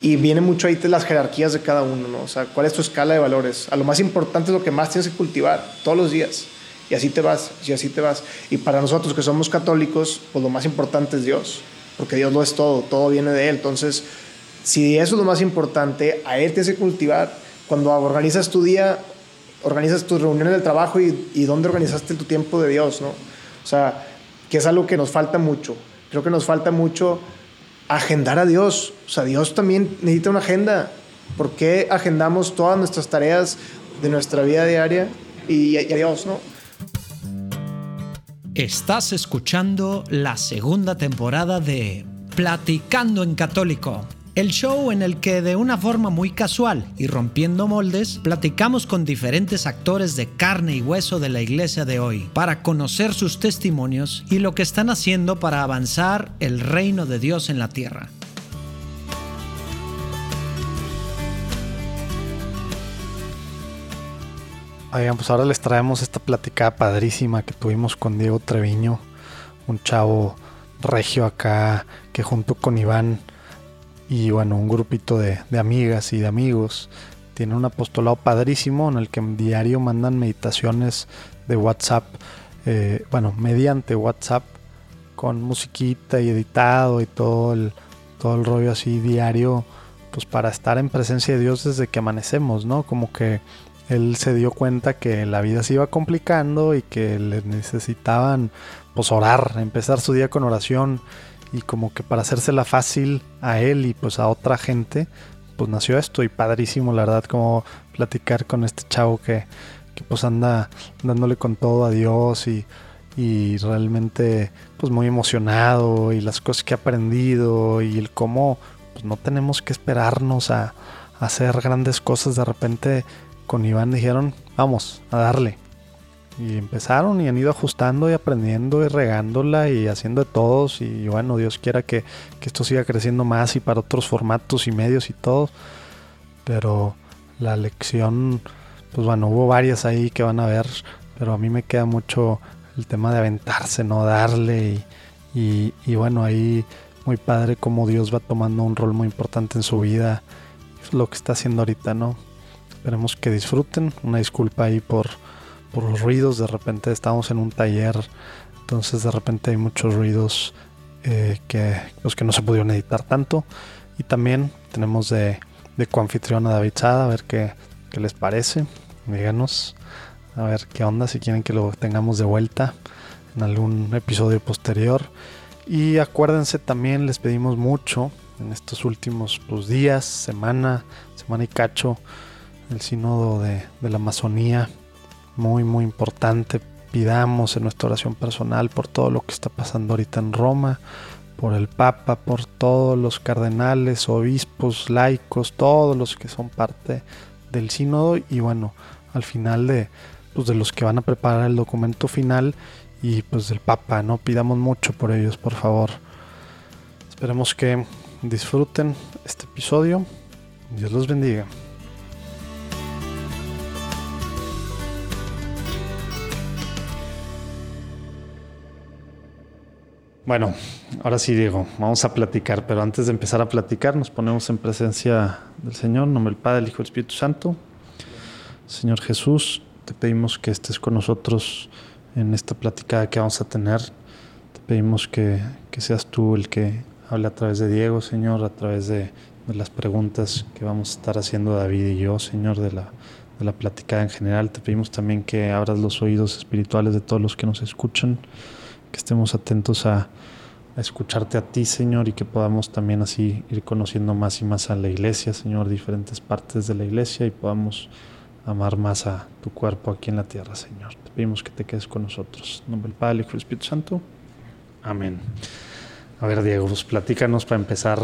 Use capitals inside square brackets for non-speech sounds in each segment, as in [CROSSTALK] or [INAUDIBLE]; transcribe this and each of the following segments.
Y viene mucho ahí de las jerarquías de cada uno, ¿no? O sea, ¿cuál es tu escala de valores? A lo más importante es lo que más tienes que cultivar todos los días. Y así te vas, y así te vas. Y para nosotros que somos católicos, pues lo más importante es Dios, porque Dios lo es todo, todo viene de Él. Entonces, si eso es lo más importante, a Él tienes que cultivar. Cuando organizas tu día, organizas tus reuniones del trabajo y, y dónde organizaste tu tiempo de Dios, ¿no? O sea, que es algo que nos falta mucho. Creo que nos falta mucho agendar a Dios. O sea, Dios también necesita una agenda. ¿Por qué agendamos todas nuestras tareas de nuestra vida diaria y, a Dios, no? Estás escuchando la segunda temporada de Platicando en Católico, el show en el que de una forma muy casual y rompiendo moldes, platicamos con diferentes actores de carne y hueso de la iglesia de hoy para conocer sus testimonios y lo que están haciendo para avanzar el reino de Dios en la tierra. Oigan, pues ahora les traemos esta platicada padrísima que tuvimos con Diego Treviño, un chavo regio acá que junto con Iván y bueno, un grupito de, de amigas y de amigos tiene un apostolado padrísimo en el que diario mandan meditaciones de WhatsApp, eh, bueno, mediante WhatsApp con musiquita y editado y todo el, todo el rollo así diario, pues para estar en presencia de Dios desde que amanecemos, ¿no? Como que él se dio cuenta que la vida se iba complicando y que le necesitaban pues orar, empezar su día con oración y como que para hacérsela fácil a él y pues a otra gente, pues nació esto y padrísimo la verdad como platicar con este chavo que, que pues anda dándole con todo a Dios y, y realmente pues muy emocionado y las cosas que ha aprendido y el cómo pues no tenemos que esperarnos a, a hacer grandes cosas de repente con Iván dijeron, vamos a darle. Y empezaron y han ido ajustando y aprendiendo y regándola y haciendo de todos. Y bueno, Dios quiera que, que esto siga creciendo más y para otros formatos y medios y todo. Pero la lección, pues bueno, hubo varias ahí que van a ver. Pero a mí me queda mucho el tema de aventarse, ¿no? Darle y, y, y bueno, ahí muy padre como Dios va tomando un rol muy importante en su vida. Lo que está haciendo ahorita, ¿no? Esperemos que disfruten. Una disculpa ahí por, por los ruidos. De repente estamos en un taller. Entonces de repente hay muchos ruidos eh, que, los que no se pudieron editar tanto. Y también tenemos de, de coanfitrión a David Sada. A ver qué, qué les parece. Díganos. A ver qué onda. Si quieren que lo tengamos de vuelta en algún episodio posterior. Y acuérdense también, les pedimos mucho en estos últimos pues, días, semana, semana y cacho el sínodo de, de, la Amazonía, muy muy importante. Pidamos en nuestra oración personal por todo lo que está pasando ahorita en Roma, por el Papa, por todos los cardenales, obispos, laicos, todos los que son parte del sínodo y bueno, al final de, pues, de los que van a preparar el documento final y pues del Papa, ¿no? Pidamos mucho por ellos, por favor. Esperemos que disfruten este episodio. Dios los bendiga. Bueno, ahora sí Diego, vamos a platicar, pero antes de empezar a platicar nos ponemos en presencia del Señor, en nombre del Padre, del Hijo y del Espíritu Santo. Señor Jesús, te pedimos que estés con nosotros en esta platicada que vamos a tener. Te pedimos que, que seas tú el que hable a través de Diego, Señor, a través de, de, las preguntas que vamos a estar haciendo David y yo, Señor, de la, de la platicada en general. Te pedimos también que abras los oídos espirituales de todos los que nos escuchan que estemos atentos a, escucharte a ti, Señor, y que podamos también así ir conociendo más y más a la iglesia, Señor, diferentes partes de la iglesia y podamos amar más a tu cuerpo aquí en la tierra, Señor. Te pedimos que te quedes con nosotros. En nombre del Padre, Hijo y Espíritu Santo. Amén. A ver, Diego, pues platícanos para empezar.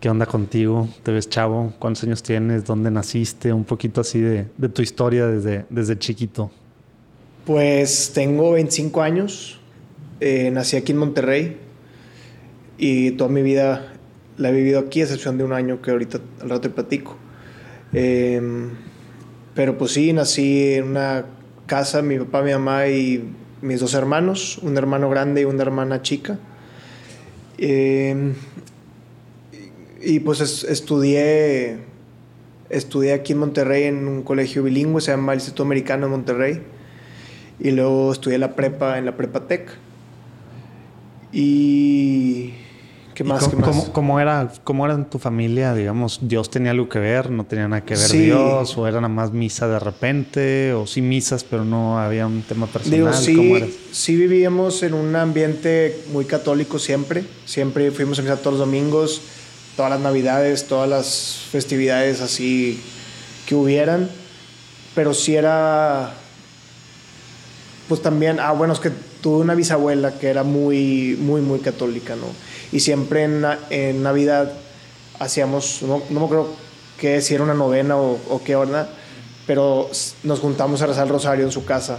¿Qué onda contigo? ¿Te ves chavo? ¿Cuántos años tienes? ¿Dónde naciste? Un poquito así de, de tu historia desde, desde chiquito. Pues tengo 25 años. Eh, nací aquí en Monterrey y toda mi vida la he vivido aquí, a excepción de un año que ahorita al rato te platico. Eh, pero pues sí, nací en una casa, mi papá, mi mamá y mis dos hermanos, un hermano grande y una hermana chica. Eh, Y pues estudié, estudié aquí en Monterrey en un colegio bilingüe, se llama el Instituto Americano de Monterrey. Y luego estudié la prepa en la Prepa Tech. Y ¿Qué más? Cómo, era, ¿Cómo era en tu familia? Digamos, ¿Dios tenía algo que ver? ¿No tenía nada que ver Dios? ¿O era nada más misa de repente? ¿O sí misas, pero no había un tema personal? sí, sí vivíamos en un ambiente muy católico siempre. Siempre fuimos a misa todos los domingos, todas las navidades, todas las festividades así que hubieran. Pero sí era... Pues también... Ah, bueno, es que tuve una bisabuela que era muy, muy, muy católica, ¿no? Y siempre en, en Navidad hacíamos, no, no me acuerdo qué, si era una novena o, o qué onda, pero nos juntamos a rezar el rosario en su casa.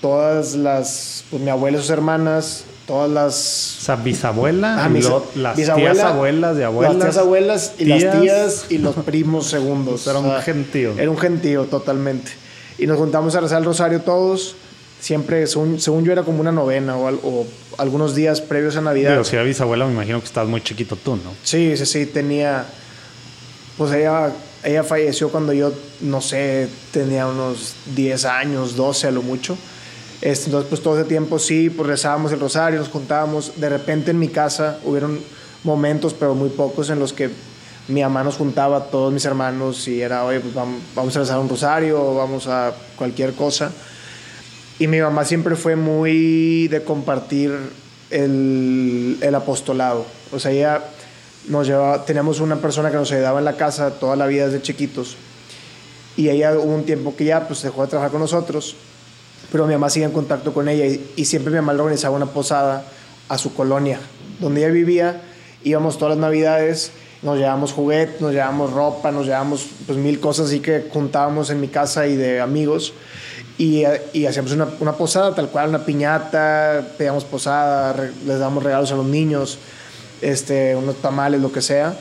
Todas las, pues mi abuela y sus hermanas, todas las... O sea, bisabuela, ah, las tías abuelas de abuelas. Las tías abuelas y las tías y los primos segundos. [LAUGHS] Era un gentío. Era un gentío, totalmente. Y nos juntamos a rezar el rosario todos siempre, según, yo, era como una novena o, algunos días previos a Navidad. Pero si era bisabuela, me imagino que estabas muy chiquito tú, ¿no? Sí, sí, sí, tenía. Pues ella, ella falleció cuando yo, no sé, tenía unos 10 años, 12 a lo mucho. Este, entonces, pues todo ese tiempo sí, pues rezábamos el rosario, nos juntábamos. De repente en mi casa hubieron momentos, pero muy pocos, en los que mi mamá nos juntaba a todos mis hermanos y era, oye, pues vamos, vamos a rezar un rosario o vamos a cualquier cosa. Y mi mamá siempre fue muy de compartir el, el apostolado. O sea, ella nos llevaba, teníamos una persona que nos ayudaba en la casa toda la vida desde chiquitos. Y ella hubo un tiempo que ya pues dejó de trabajar con nosotros, pero mi mamá sigue en contacto con ella y, siempre mi mamá le organizaba una posada a su colonia, donde ella vivía. Íbamos todas las navidades, nos llevábamos juguetes, nos llevábamos ropa, nos llevábamos pues mil cosas así que juntábamos en mi casa y de amigos y, y hacíamos una, una, posada tal cual, una piñata, pedíamos posada, les damos regalos a los niños, este, unos tamales, lo que sea.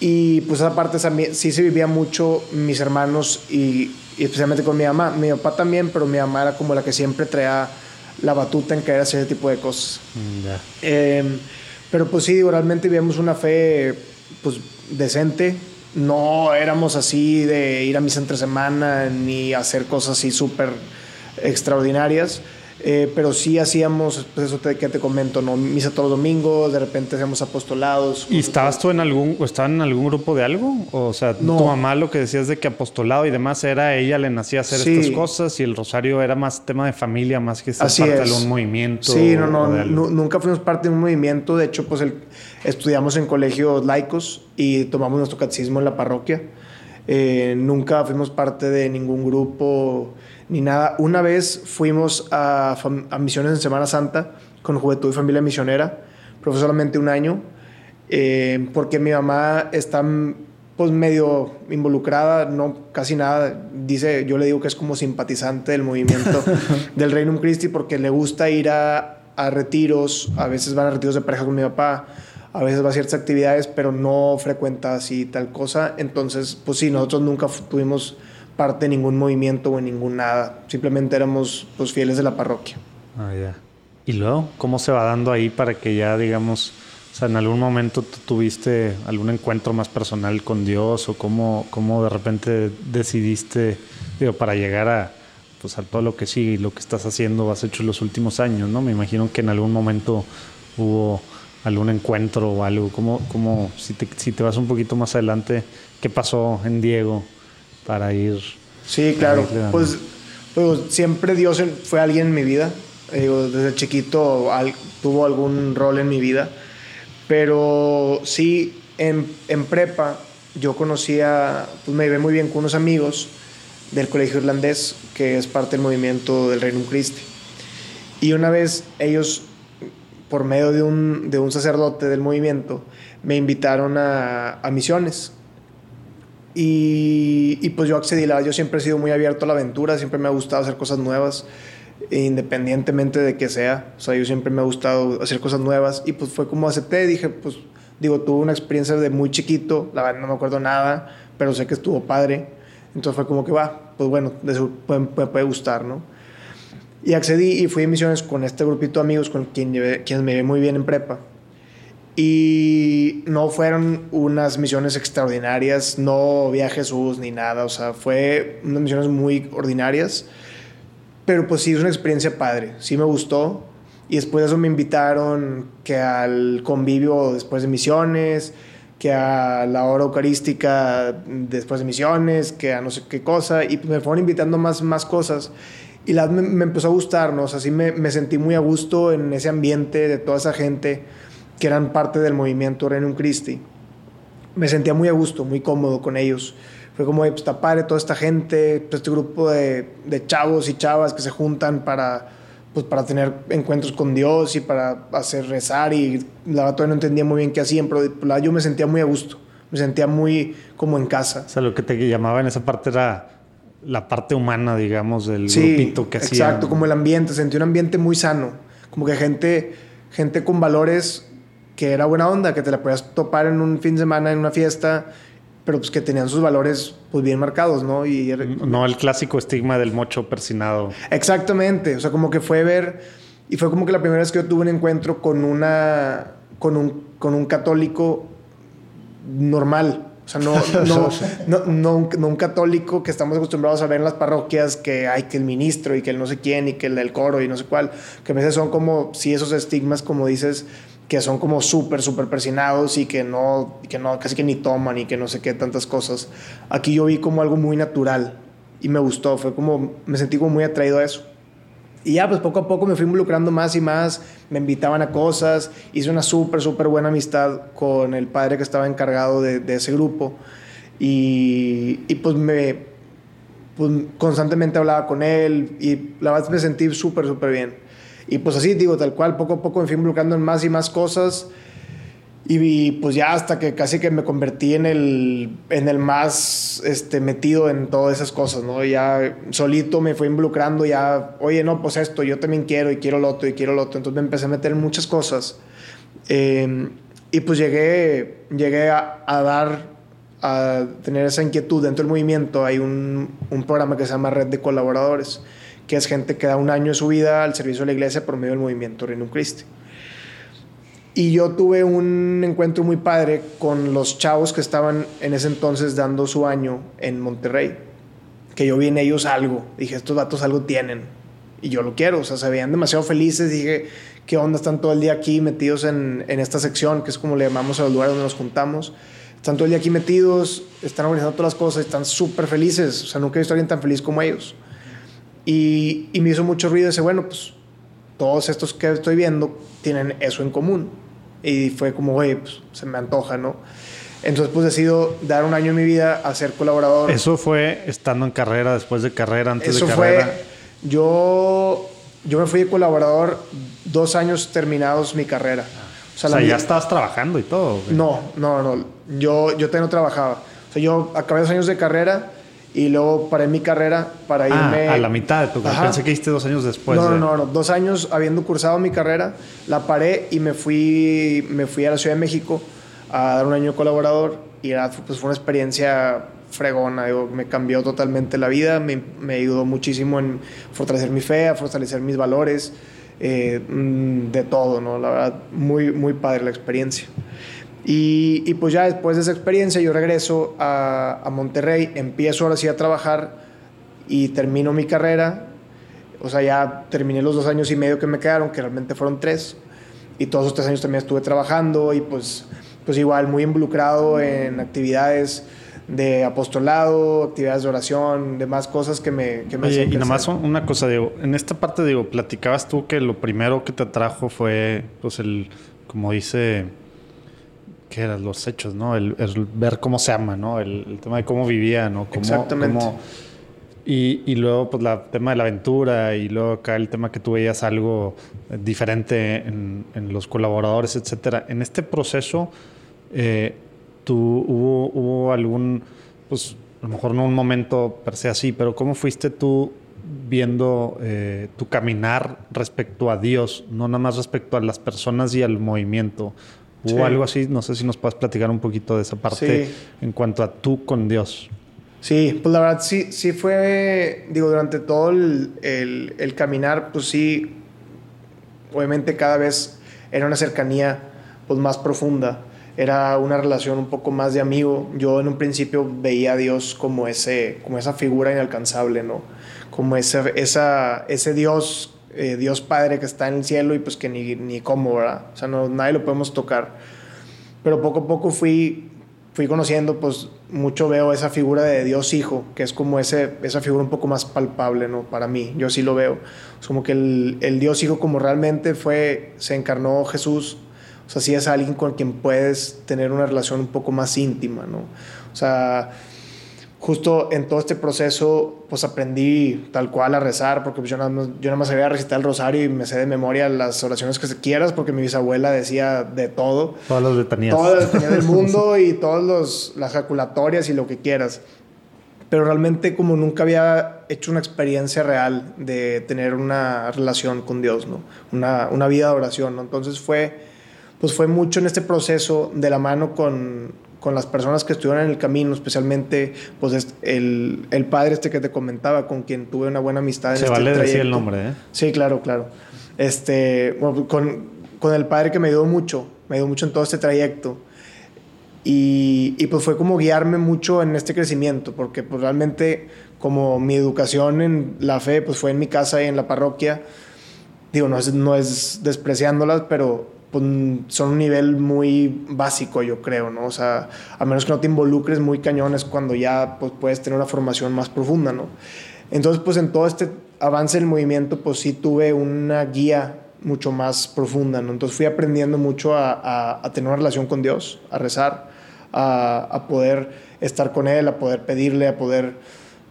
Y pues esa parte sí se vivía mucho mis hermanos y, especialmente con mi mamá. Mi papá también, pero mi mamá era como la que siempre traía la batuta en querer hacer ese tipo de cosas. Mm, em, pero pues sí, realmente vivíamos una fe pues decente, no éramos así de ir a misa entre semana ni hacer cosas así súper extraordinarias. Eh, pero sí hacíamos, pues eso que te comento, ¿no? Misa todos los domingos, de repente hacíamos apostolados. ¿Y estabas tú en algún, o en algún grupo de algo? O sea, tu mamá lo que decías de que apostolado y demás era, ella le nacía hacer estas cosas y el rosario era más tema de familia, más que ser parte de un movimiento. Sí, no, no, nunca fuimos parte de un movimiento, de hecho, pues el, estudiamos en colegios laicos y tomamos nuestro catecismo en la parroquia. Eh, nunca fuimos parte de ningún grupo ni nada. Una vez fuimos a, misiones en Semana Santa con Juventud y Familia Misionera, pero fue solamente un año, eh, porque mi mamá está pues medio involucrada, no casi nada. Dice, yo le digo que es como simpatizante del movimiento [LAUGHS] del Reino Christi porque le gusta ir a, a, retiros, a veces van a retiros de pareja con mi papá, a veces va a ciertas actividades, pero no frecuenta así tal cosa. Entonces, pues sí, nosotros nunca tuvimos parte de ningún movimiento o en ningún nada. Simplemente éramos pues, fieles de la parroquia. Ah, ya. ¿Y luego cómo se va dando ahí para que ya, digamos, o sea, en algún momento tú tuviste algún encuentro más personal con Dios o cómo, cómo de repente decidiste, digo, para llegar a, pues, a todo lo que sigue y lo que estás haciendo, has hecho en los últimos años, ¿no? Me imagino que en algún momento hubo algún encuentro o algo. ¿Cómo, cómo si, te, si te vas un poquito más adelante, qué pasó en Diego? para ir. Sí, claro. pues, pues, siempre Dios fue alguien en mi vida. Digo, desde chiquito tuvo algún rol en mi vida. Pero sí, en, en prepa yo conocía, pues me iba muy bien con unos amigos del colegio irlandés, que es parte del movimiento del Reino Christi. Y una vez ellos, por medio de un, de un sacerdote del movimiento, me invitaron a, a misiones y, pues yo accedí, la, yo siempre he sido muy abierto a la aventura, siempre me ha gustado hacer cosas nuevas, independientemente de que sea. O sea, yo siempre me ha gustado hacer cosas nuevas y pues fue como acepté, dije, pues digo, tuve una experiencia de muy chiquito, la verdad no me acuerdo nada, pero sé que estuvo padre. Entonces fue como que va, pues bueno, eso puede, puede, gustar, ¿no? Y accedí y fui a misiones con este grupito de amigos con quien llevé, quienes me ve muy bien en prepa. Y no fueron unas misiones extraordinarias, no vi a Jesús ni nada, o sea, fue unas misiones muy ordinarias, pero pues sí, es una experiencia padre, sí me gustó. Y después de eso me invitaron que al convivio después de misiones, que a la hora eucarística después de misiones, que a no sé qué cosa, y me fueron invitando más, más cosas. Y la, me, me empezó a gustar, ¿no? O sea, sí me, me, sentí muy a gusto en ese ambiente de toda esa gente que eran parte del movimiento Renum Christi. Me sentía muy a gusto, muy cómodo con ellos. Fue como, pues está padre toda esta gente, pues, este grupo de, de chavos y chavas que se juntan para, pues para tener encuentros con Dios y para hacer rezar y la verdad todavía no entendía muy bien qué hacían, pero la, yo me sentía muy a gusto, me sentía muy como en casa. O sea, lo que te llamaba en esa parte era la parte humana, digamos, del sí, grupito que hacía. Exacto, como el ambiente, sentí un ambiente muy sano, como que gente, gente con valores que era buena onda, que te la podías topar en un fin de semana, en una fiesta, pero pues que tenían sus valores pues bien marcados, ¿no? Y, no el clásico estigma del mocho persinado. Exactamente, o sea, como que fue ver, y fue como que la primera vez que yo tuve un encuentro con una, con un, con un católico normal, o sea, no, [LAUGHS] no, no, no, no, un católico que estamos acostumbrados a ver en las parroquias que hay que el ministro y que el no sé quién y que el del coro y no sé cuál, que a veces son como, sí, esos estigmas, como dices, que son como súper, súper persinados y que no, que no, casi que ni toman y que no sé qué, tantas cosas. Aquí yo vi como algo muy natural y me gustó, fue como, me sentí como muy atraído a eso. Y ya, pues poco a poco me fui involucrando más y más, me invitaban a cosas, hice una súper, súper buena amistad con el padre que estaba encargado de, de ese grupo y, y pues me, pues constantemente hablaba con él y la verdad me sentí súper, súper bien. Y pues así, digo, tal cual, poco a poco me fui involucrando en más y más cosas. Y, pues ya hasta que casi que me convertí en el, en el más este, metido en todas esas cosas, ¿no? Ya solito me fui involucrando, ya, oye, no, pues esto, yo también quiero y quiero lo otro y quiero lo otro. Entonces me empecé a meter en muchas cosas. Eh, y pues llegué, llegué a, dar, a tener esa inquietud dentro del movimiento. Hay un, programa que se llama Red de Colaboradores que es gente que da un año de su vida al servicio de la iglesia por medio del movimiento Renum Christi. Y yo tuve un encuentro muy padre con los chavos que estaban en ese entonces dando su año en Monterrey. Que yo vi en ellos algo. Dije, estos datos algo tienen. Y yo lo quiero. O sea, se veían demasiado felices. Dije, ¿qué onda? Están todo el día aquí metidos en, en esta sección, que es como le llamamos a los lugares donde nos juntamos. Están todo el día aquí metidos, están organizando todas las cosas, están súper felices. O sea, nunca he visto a alguien tan feliz como ellos. Y, y me hizo mucho ruido ese, bueno, pues todos estos que estoy viendo tienen eso en común. Y fue como, güey, pues se me antoja, ¿no? Entonces, pues decido dar un año en mi vida a ser colaborador. ¿Eso fue estando en carrera, después de carrera, antes de carrera? Eso fue. Yo, yo me fui de colaborador dos años terminados mi carrera. O sea, ya estabas trabajando y todo. No, no, no. Yo, yo todavía no trabajaba. O sea, yo acabé dos años de carrera y luego paré mi carrera para ah, irme. A la mitad de carrera. Pensé que hiciste dos años después. No, no, no, dos años habiendo cursado mi carrera, la paré y me fui, me fui a la Ciudad de México a dar un año colaborador. Y era, pues fue una experiencia fregona, digo, me cambió totalmente la vida, me, me, ayudó muchísimo en fortalecer mi fe, a fortalecer mis valores, eh, mm, de todo, ¿no? La verdad, muy, muy padre la experiencia. Y, y, pues ya después de esa experiencia yo regreso a, a, Monterrey, empiezo ahora sí a trabajar y termino mi carrera. O sea, ya terminé los dos años y medio que me quedaron, que realmente fueron tres. Y todos esos tres años también estuve trabajando y pues, pues igual muy involucrado en actividades de apostolado, actividades de oración, demás cosas que me, que me Oye, Y nada más una cosa, digo, en esta parte, digo, platicabas tú que lo primero que te atrajo fue, pues el, como dice que eran los hechos, ¿no? El, ver cómo se ama, ¿no? El, tema de cómo vivía, ¿no? Exactamente. y, y, luego, pues, el tema de la aventura y luego acá el tema que tú veías algo diferente en, en los colaboradores, etcétera. En este proceso, eh, ¿tú hubo, hubo algún, pues, a lo mejor no un momento per se así, pero ¿cómo fuiste tú viendo eh, tu caminar respecto a Dios, no nada más respecto a las personas y al movimiento? O algo así. No sé si nos puedes platicar un poquito de esa parte en cuanto a tú con Dios. Sí, pues la verdad sí, sí fue, digo, durante todo el, el, caminar, pues sí, obviamente cada vez era una cercanía pues más profunda. Era una relación un poco más de amigo. Yo en un principio veía a Dios como, ese, como esa figura inalcanzable, ¿no? Como ese, esa, ese Dios, eh, Dios Padre que está en el cielo y pues que ni, ni cómo, ¿verdad? O sea, no, nadie lo podemos tocar. Pero poco a poco fui fui conociendo, pues mucho veo esa figura de Dios Hijo, que es como ese, esa figura un poco más palpable, ¿no? Para mí, yo sí lo veo. Es como que el, el Dios Hijo como realmente fue, se encarnó Jesús, o sea, sí es alguien con quien puedes tener una relación un poco más íntima, ¿no? O sea, justo en todo este proceso, pues aprendí tal cual a rezar, porque pues, yo, nada más, yo nada más sabía recitar el rosario y me sé de memoria las oraciones que quieras, porque mi bisabuela decía de todo. Todas las letanías. Todas las letanías del [LAUGHS] mundo y todas las jaculatorias y lo que quieras. Pero realmente como nunca había hecho una experiencia real de tener una relación con Dios, ¿no? Una, una vida de oración, ¿no? Entonces fue, pues fue mucho en este proceso de la mano con, con las personas que estuvieron en el camino, especialmente pues el, el, padre este que te comentaba, con quien tuve una buena amistad. En Se este vale decir el nombre, ¿eh? Sí, claro, claro. Este, bueno, con, con, el padre que me ayudó mucho, me ayudó mucho en todo este trayecto. Y, y, pues fue como guiarme mucho en este crecimiento, porque pues realmente como mi educación en la fe pues fue en mi casa y en la parroquia, digo, no es, no es despreciándolas, pero pues, son un nivel muy básico, yo creo, ¿no? O sea, a menos que no te involucres muy cañones cuando ya pues, puedes tener una formación más profunda, ¿no? Entonces, pues en todo este avance del movimiento, pues sí tuve una guía mucho más profunda, ¿no? Entonces fui aprendiendo mucho a, a, tener una relación con Dios, a rezar, a, poder estar con Él, a poder pedirle, a poder,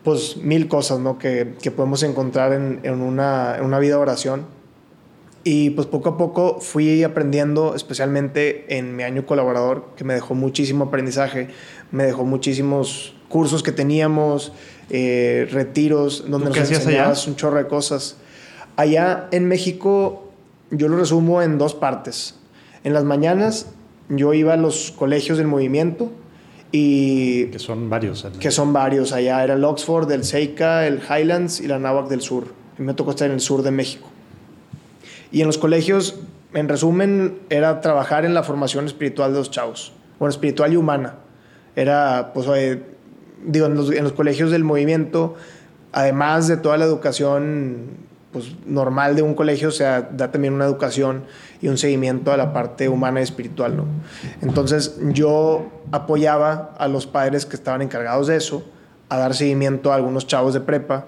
pues mil cosas, ¿no? Que, podemos encontrar en, en, una, en una vida de oración. Y pues poco a poco fui aprendiendo, especialmente en mi año colaborador, que me dejó muchísimo aprendizaje, me dejó muchísimos cursos que teníamos, eh, retiros, donde nos enseñabas un chorro de cosas. Allá en México, yo lo resumo en dos partes. En las mañanas, yo iba a los colegios del movimiento y... Que son varios. Que son varios. Allá era el Oxford, el Seika, el Highlands y la Náhuac del Sur. Y me tocó estar en el sur de México. Y en los colegios, en resumen, era trabajar en la formación espiritual de los chavos. Bueno, espiritual y humana. Era, pues, eh, digo, en los, colegios del movimiento, además de toda la educación pues, normal de un colegio, o sea, da también una educación y un seguimiento a la parte humana y espiritual, ¿no? Entonces, yo apoyaba a los padres que estaban encargados de eso, a dar seguimiento a algunos chavos de prepa,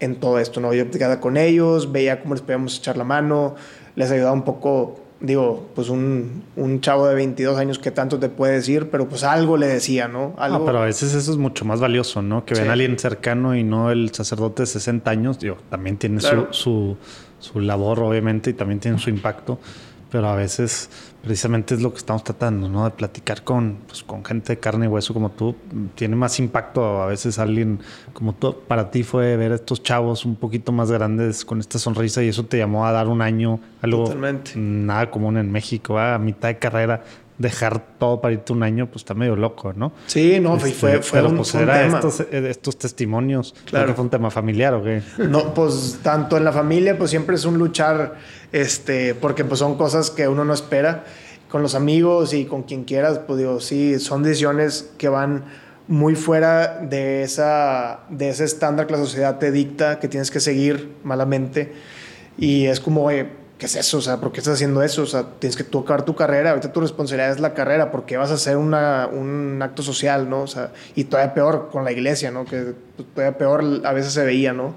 en todo esto, ¿no? Yo platicaba con ellos, veía cómo les podíamos echar la mano, les ayudaba un poco, digo, pues un, un chavo de 22 años que tanto te puede decir, pero pues algo le decía, ¿no? Algo... No, pero a veces eso es mucho más valioso, ¿no? Que sí. ven a alguien cercano y no el sacerdote de 60 años, digo, también tiene claro. su, su, su labor, obviamente, y también tiene su impacto, pero a veces precisamente es lo que estamos tratando, ¿no? De platicar con, pues, con gente de carne y hueso como tú. Tiene más impacto a veces alguien como tú. Para ti fue ver a estos chavos un poquito más grandes con esta sonrisa y eso te llamó a dar un año, algo Totalmente. nada común en México, ¿eh? a mitad de carrera. Dejar todo para irte un año, pues está medio loco, ¿no? Sí, no, este, fue, fue pero un, pues fue era un tema. Estos, estos testimonios. Claro. Que fue un tema familiar o qué. No, pues tanto en la familia, pues siempre es un luchar, este, porque pues son cosas que uno no espera con los amigos y con quien quieras, pues digo, sí, son decisiones que van muy fuera de, esa, de ese estándar que la sociedad te dicta, que tienes que seguir malamente. Y es como, eh, ¿qué es eso? O sea, ¿por qué estás haciendo eso? O sea, tienes que tocar tu carrera, ahorita tu responsabilidad es la carrera, porque vas a hacer una, un acto social, ¿no? O sea, y todavía peor con la iglesia, ¿no? Que todavía peor a veces se veía, ¿no?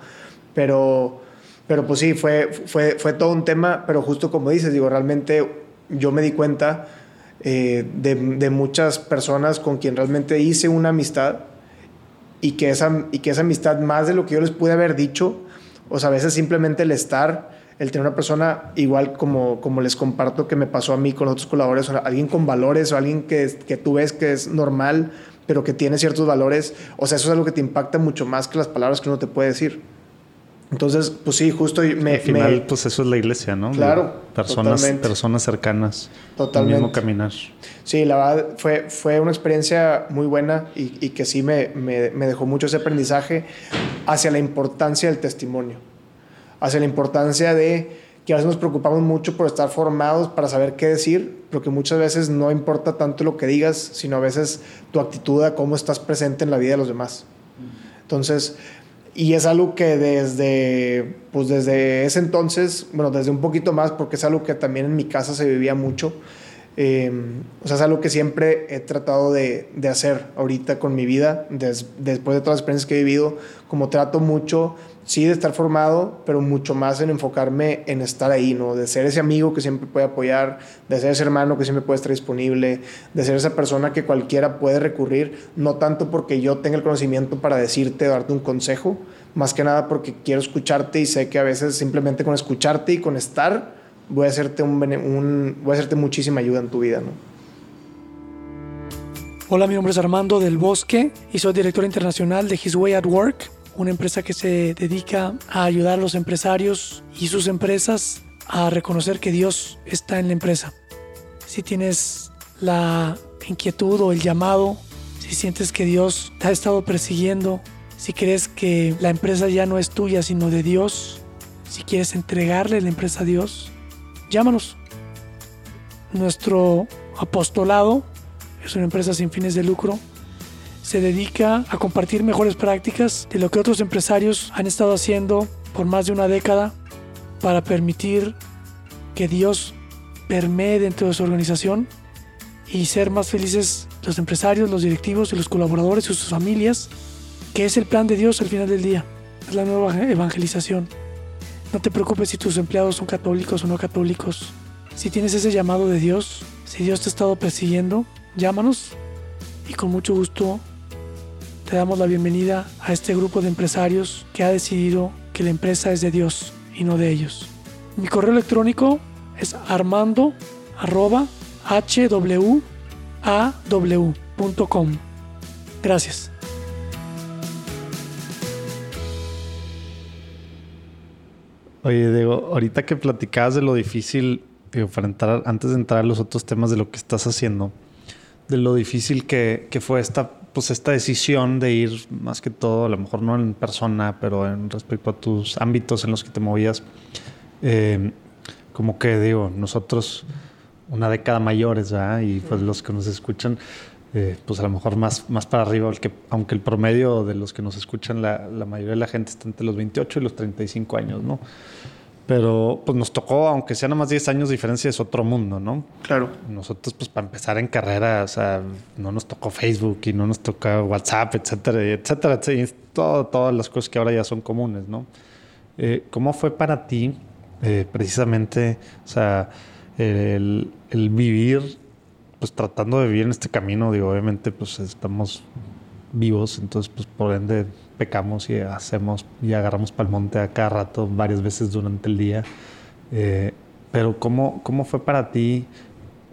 Pero, pero pues sí, fue, fue, fue todo un tema, pero justo como dices, digo, realmente yo me di cuenta eh, de, de, muchas personas con quien realmente hice una amistad y que, esa, y que esa amistad, más de lo que yo les pude haber dicho, o sea, a veces simplemente el estar, el tener una persona igual como, como les comparto que me pasó a mí con otros colaboradores, o alguien con valores o alguien que, que tú ves que es normal, pero que tiene ciertos valores, o sea, eso es algo que te impacta mucho más que las palabras que uno te puede decir. Entonces, pues sí, justo me... Al final, me, pues eso es la iglesia, ¿no? Claro. Personas, totalmente. personas cercanas. Totalmente. El mismo caminar. Sí, la verdad fue, fue una experiencia muy buena y, y que sí me, me, me, dejó mucho ese aprendizaje hacia la importancia del testimonio, hacia la importancia de que a veces nos preocupamos mucho por estar formados para saber qué decir, pero que muchas veces no importa tanto lo que digas, sino a veces tu actitud a cómo estás presente en la vida de los demás. Entonces, y es algo que desde, pues desde ese entonces, bueno, desde un poquito más, porque es algo que también en mi casa se vivía mucho, eh, o sea, es algo que siempre he tratado de, de hacer ahorita con mi vida, después de todas las experiencias que he vivido, como trato mucho, sí, de estar formado, pero mucho más en enfocarme en estar ahí, ¿no? De ser ese amigo que siempre puede apoyar, de ser ese hermano que siempre puede estar disponible, de ser esa persona que cualquiera puede recurrir, no tanto porque yo tenga el conocimiento para decirte, darte un consejo, más que nada porque quiero escucharte y sé que a veces simplemente con escucharte y con estar voy a hacerte, un, voy a hacerte muchísima ayuda en tu vida, ¿no? Hola, mi nombre es Armando del Bosque y soy director internacional de His Way at Work, una empresa que se dedica a ayudar a los empresarios y sus empresas a reconocer que Dios está en la empresa. Si tienes la inquietud o el llamado, si sientes que Dios te ha estado persiguiendo, si crees que la empresa ya no es tuya sino de Dios, si quieres entregarle la empresa a Dios, llámanos. Nuestro apostolado es una empresa sin fines de lucro. Se dedica a compartir mejores prácticas de lo que otros empresarios han estado haciendo por más de una década para permitir que Dios permee dentro de su organización y ser más felices los empresarios, los directivos y los colaboradores y sus familias, que es el plan de Dios al final del día. Es la nueva evangelización. No te preocupes si tus empleados son católicos o no católicos. Si tienes ese llamado de Dios, si Dios te ha estado persiguiendo, llámanos y con mucho gusto te damos la bienvenida a este grupo de empresarios que ha decidido que la empresa es de Dios y no de ellos. Mi correo electrónico es armando.hwaw.com. Gracias. Oye, Diego, ahorita que platicabas de lo difícil, digo, para antes de entrar a los otros temas de lo que estás haciendo, de lo difícil que, fue esta, pues esta decisión de ir más que todo, a lo mejor no en persona, pero en respecto a tus ámbitos en los que te movías, eh, como que digo, nosotros una década mayores, ¿verdad? Y pues los que nos escuchan, eh, pues a lo mejor más, más para arriba, que, aunque el promedio de los que nos escuchan, la, la, mayoría de la gente está entre los 28 y los 35 años, ¿no? Pero pues nos tocó, aunque sean más 10 años de diferencia, es otro mundo, ¿no? Claro. Nosotros, pues para empezar en carrera, o sea, no nos tocó Facebook y no nos tocó WhatsApp, etcétera, etcétera, etcétera todo, todas las cosas que ahora ya son comunes, ¿no? Eh, ¿Cómo fue para ti, eh, precisamente, o sea, el, el vivir pues tratando de vivir en este camino, digo, obviamente pues estamos vivos, entonces pues por ende pecamos y hacemos y agarramos para el monte a cada rato varias veces durante el día. Eh, pero ¿cómo, ¿cómo fue para ti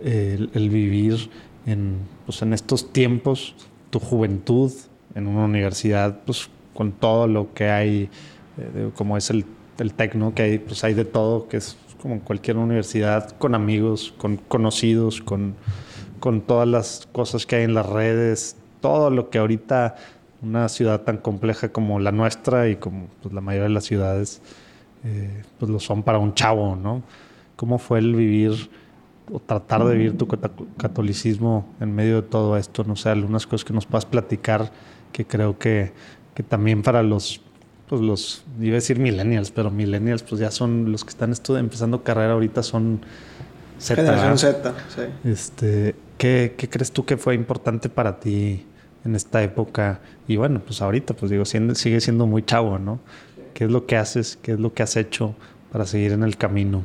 el, vivir en, pues, en estos tiempos, tu juventud en una universidad, pues con todo lo que hay, eh, como es el, el tecno, que hay, pues hay de todo, que es como cualquier universidad, con amigos, con conocidos, con con todas las cosas que hay en las redes, todo lo que ahorita una ciudad tan compleja como la nuestra y como pues, la mayoría de las ciudades, eh, pues lo son para un chavo, ¿no? ¿Cómo fue el vivir o tratar de vivir tu catolicismo en medio de todo esto? No sé, algunas cosas que nos puedas platicar que creo que, que también para los, pues los, iba a decir millennials, pero millennials pues ya son los que están empezando carrera ahorita son Z. Generación Z, sí. Este, ¿qué, ¿Qué crees tú que fue importante para ti en esta época? Y bueno, pues ahorita, pues digo, sigue siendo muy chavo, ¿no? ¿Qué es lo que haces? ¿Qué es lo que has hecho para seguir en el camino?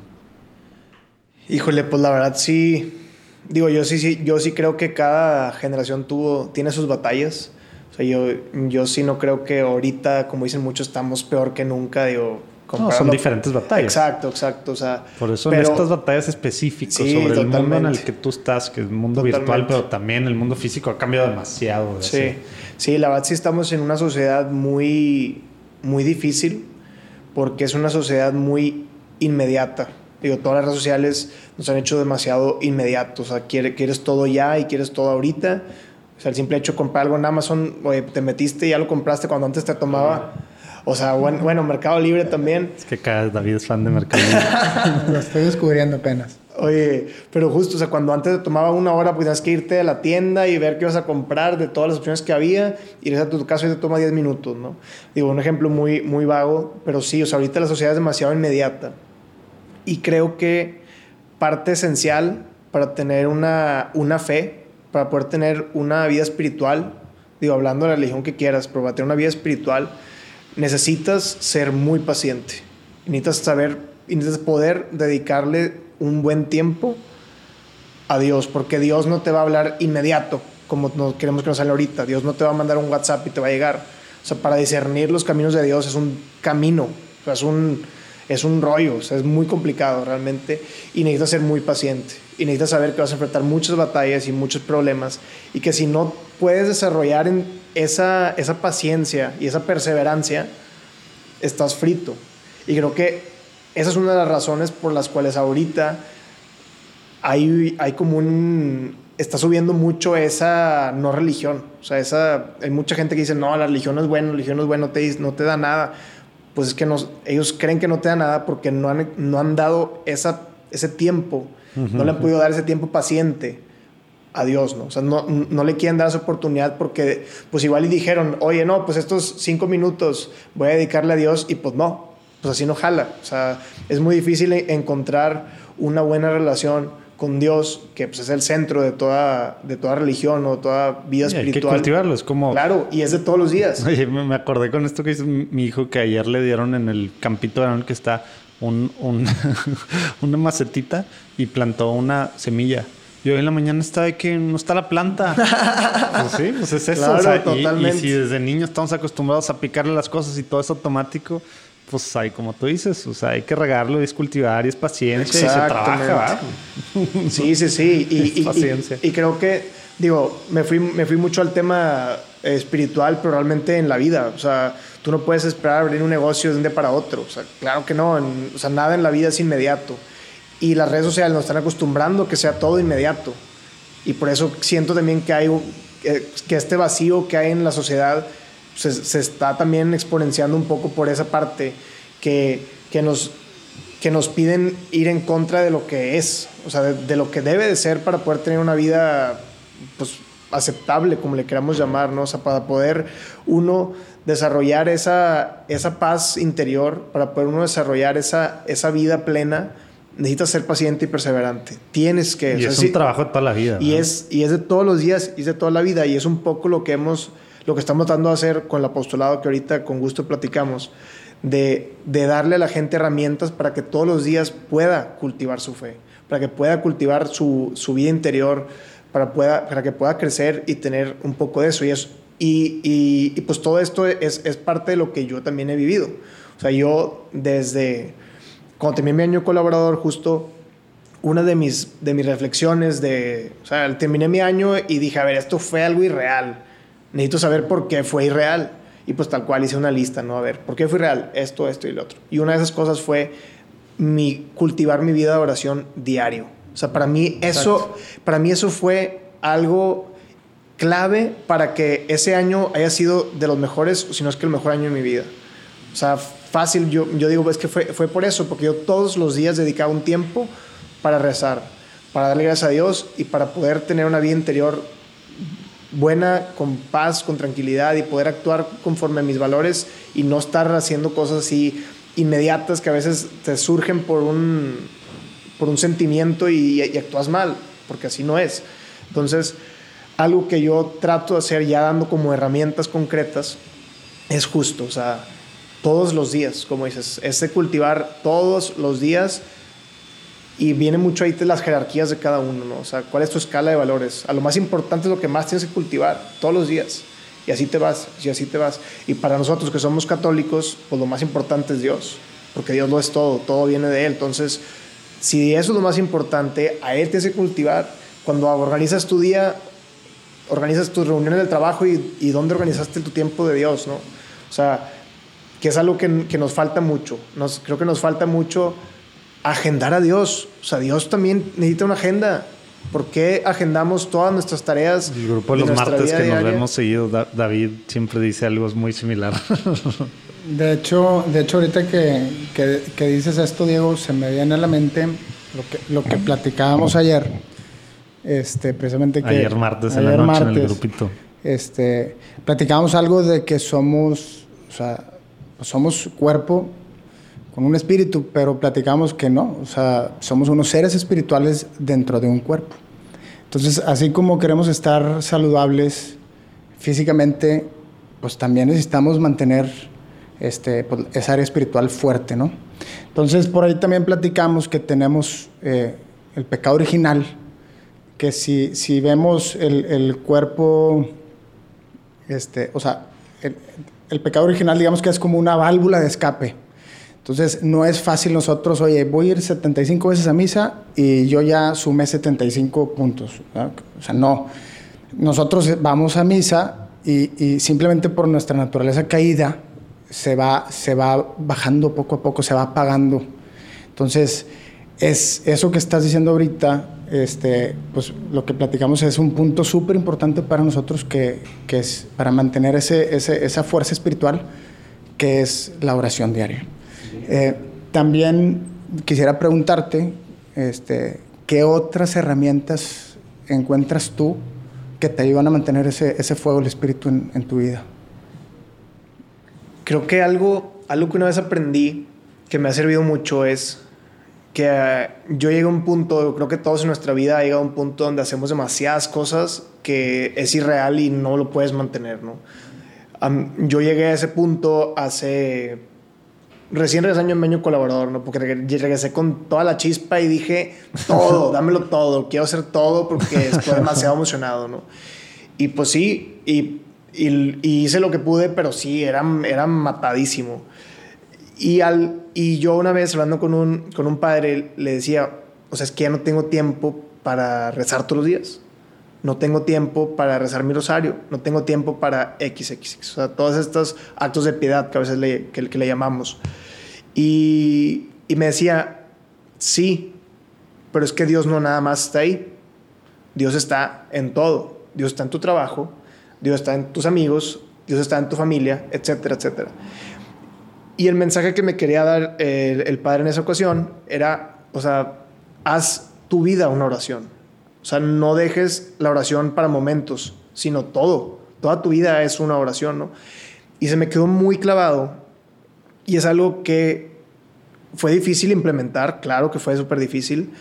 Híjole, pues la verdad sí. Digo, yo sí, sí, yo sí creo que cada generación tuvo, tiene sus batallas. O sea, yo, yo sí no creo que ahorita, como dicen muchos, estamos peor que nunca. Digo, no, son diferentes batallas. Exacto, exacto. O sea, Por eso en estas batallas específicas sobre el mundo en el que tú estás, que es el mundo virtual, pero también el mundo físico ha cambiado demasiado. sí, sí, la verdad sí estamos en una sociedad muy, muy difícil porque es una sociedad muy inmediata. Digo, todas las redes sociales nos han hecho demasiado inmediato. O sea, quieres, todo ya y quieres todo ahorita. O sea, el simple hecho de comprar algo en Amazon, oye, te metiste y ya lo compraste cuando antes te tomaba O sea, bueno, bueno, Mercado Libre también. Es que cada David es fan de Mercado Libre. [LAUGHS] Lo estoy descubriendo apenas. Oye, pero justo, o sea, cuando antes te tomaba una hora, pues tenías que irte a la tienda y ver qué ibas a comprar de todas las opciones que había, y a tu caso y te toma 10 minutos, ¿no? Digo, un ejemplo muy, muy vago, pero sí, o sea, ahorita la sociedad es demasiado inmediata. Y creo que parte esencial para tener una, una fe, para poder tener una vida espiritual, digo, hablando de la religión que quieras, pero para tener una vida espiritual, necesitas ser muy paciente. Necesitas saber, necesitas poder dedicarle un buen tiempo a Dios, porque Dios no te va a hablar inmediato, como no queremos que nos salga ahorita. Dios no te va a mandar un WhatsApp y te va a llegar. O sea, para discernir los caminos de Dios es un camino, es un, es un rollo, es muy complicado realmente y necesitas ser muy paciente y necesitas saber que vas a enfrentar muchas batallas y muchos problemas y que si no puedes desarrollar esa, esa paciencia y esa perseverancia, estás frito. Y creo que esa es una de las razones por las cuales ahorita hay, hay como un... Está subiendo mucho esa no religión. O sea, esa, hay mucha gente que dice, no, la religión no es buena, la religión no es buena, no te, no te da nada. Pues es que ellos creen que no te da nada porque no han, no han dado esa, ese tiempo, no le han podido dar ese tiempo paciente a Dios, ¿no? O sea, no, no, le quieren dar esa oportunidad porque, pues igual y dijeron, oye, no, pues estos cinco minutos voy a dedicarle a Dios y pues no, pues así no jala. O sea, es muy difícil encontrar una buena relación con Dios, que pues, es el centro de toda, de toda religión o toda vida espiritual. Hay que cultivarlo, es como... Claro, y es de todos los días. Oye, me acordé con esto que dice mi hijo que ayer le dieron en el campito de que está un, [LAUGHS] una macetita y plantó una semilla. Y hoy en la mañana está de que no está la planta. [LAUGHS] pues sí, pues es eso. totalmente. Y, y, si desde niños estamos acostumbrados a picarle las cosas y todo es automático, pues hay, como tú dices, o sea, hay que regarlo, es cultivar y es paciencia y se trabaja. Sí, sí, sí. [LAUGHS] Y, paciencia. Y, creo que, digo, me fui, me fui mucho al tema espiritual, pero realmente en la vida. O sea, tú no puedes esperar abrir un negocio de un día para otro. O sea, claro que no. o sea, nada en la vida es inmediato. Y las redes sociales nos están acostumbrando que sea todo inmediato. Y por eso siento también que hay que este vacío que hay en la sociedad se, está también exponenciando un poco por esa parte que, que, nos, que nos piden ir en contra de lo que es, o sea, de, lo que debe de ser para poder tener una vida pues, aceptable, como le queramos llamar, ¿no? O sea, para poder uno desarrollar esa, esa paz interior, para poder uno desarrollar esa, esa vida plena, necesitas ser paciente y perseverante. Tienes que... Y es un trabajo de toda la vida. Y, es, y es de todos los días, y es de toda la vida, y es un poco lo que hemos lo que estamos tratando de hacer con el apostolado que ahorita con gusto platicamos, de, darle a la gente herramientas para que todos los días pueda cultivar su fe, para que pueda cultivar su, vida interior, para, pueda, para que pueda crecer y tener un poco de eso. Y, y, y, pues todo esto es, es, parte de lo que yo también he vivido. O sea, yo desde cuando terminé mi año colaborador, justo una de mis, de mis reflexiones de, o sea, terminé mi año y dije, a ver, esto fue algo irreal necesito saber por qué fue irreal. Y pues tal cual hice una lista, ¿no? A ver, ¿por qué fue irreal? Esto, esto y lo otro. Y una de esas cosas fue mi, cultivar mi vida de oración diario. O sea, para mí eso, para mí eso fue algo clave para que ese año haya sido de los mejores, si no es que el mejor año de mi vida. O sea, fácil, yo, yo digo, es que fue, fue por eso, porque yo todos los días dedicaba un tiempo para rezar, para darle gracias a Dios y para poder tener una vida interior buena, con paz, con tranquilidad y poder actuar conforme a mis valores y no estar haciendo cosas así inmediatas que a veces te surgen por un, por un sentimiento y, actúas mal, porque así no es. Entonces, algo que yo trato de hacer ya dando como herramientas concretas es justo, o sea, todos los días, como dices, es de cultivar todos los días y viene mucho ahí las jerarquías de cada uno, ¿no? O sea, cuál es tu escala de valores. A lo más importante es lo que más tienes que cultivar todos los días. Y así te vas, y así te vas. Y para nosotros que somos católicos, pues lo más importante es Dios, porque Dios lo es todo, todo viene de Él. Entonces, si eso es lo más importante, a Él tienes que cultivar. Cuando organizas tu día, organizas tus reuniones del trabajo y, y dónde organizaste tu tiempo de Dios, ¿no? O sea, que es algo que, que nos falta mucho. Nos, creo que nos falta mucho agendar a Dios. O sea, Dios también necesita una agenda. ¿Por qué agendamos todas nuestras tareas? El grupo de los martes que nos vemos seguido, David siempre dice algo muy similar. [LAUGHS] De hecho, de hecho ahorita que, que, que dices esto, Diego, se me viene a la mente lo que, lo que platicábamos ayer. Este, precisamente que... Ayer martes en la noche en el grupito. Este, platicábamos algo de que somos, o sea, somos cuerpo con un espíritu, pero platicamos que no, o sea, somos unos seres espirituales dentro de un cuerpo. Entonces, así como queremos estar saludables físicamente, pues también necesitamos mantener este, pues, esa área espiritual fuerte, ¿no? Entonces, por ahí también platicamos que tenemos eh, el pecado original, que si, si vemos el, el cuerpo, este, o sea, el, pecado original, digamos que es como una válvula de escape. Entonces, no es fácil nosotros, oye, voy a ir 75 veces a misa y yo ya sumé 75 puntos. O sea, no. Nosotros vamos a misa y, y, simplemente por nuestra naturaleza caída se va, se va bajando poco a poco, se va apagando. Entonces, es eso que estás diciendo ahorita, este, pues lo que platicamos es un punto súper importante para nosotros que, que, es para mantener ese, ese, esa fuerza espiritual que es la oración diaria. Eh, también quisiera preguntarte, este, ¿qué otras herramientas encuentras tú que te ayudan a mantener ese, ese fuego del espíritu en, en, tu vida? Creo que algo, algo que una vez aprendí que me ha servido mucho es que uh, yo llegué a un punto, creo que todos en nuestra vida ha llegado a un punto donde hacemos demasiadas cosas que es irreal y no lo puedes mantener, ¿no? Um, yo llegué a ese punto hace recién regresé año en año colaborador, ¿no? Porque regresé con toda la chispa y dije, [LAUGHS] todo, dámelo todo, quiero hacer todo porque estoy demasiado emocionado, ¿no? Y pues sí, y, y, hice lo que pude, pero sí, era, era matadísimo. Y, al, y yo una vez hablando con un, con un padre le decía, o sea, es que ya no tengo tiempo para rezar todos los días. No tengo tiempo para rezar mi rosario, no tengo tiempo para XXX, o sea, todos estos actos de piedad que a veces le, que le llamamos. Y, y, me decía, sí, pero es que Dios no nada más está ahí. Dios está en todo. Dios está en tu trabajo, Dios está en tus amigos, Dios está en tu familia, etcétera, etcétera. Y el mensaje que me quería dar el, padre en esa ocasión era, o sea, haz tu vida una oración. O sea, no dejes la oración para momentos, sino todo. Toda tu vida es una oración, ¿no? Y se me quedó muy clavado. Y es algo que fue difícil implementar, claro que fue súper difícil,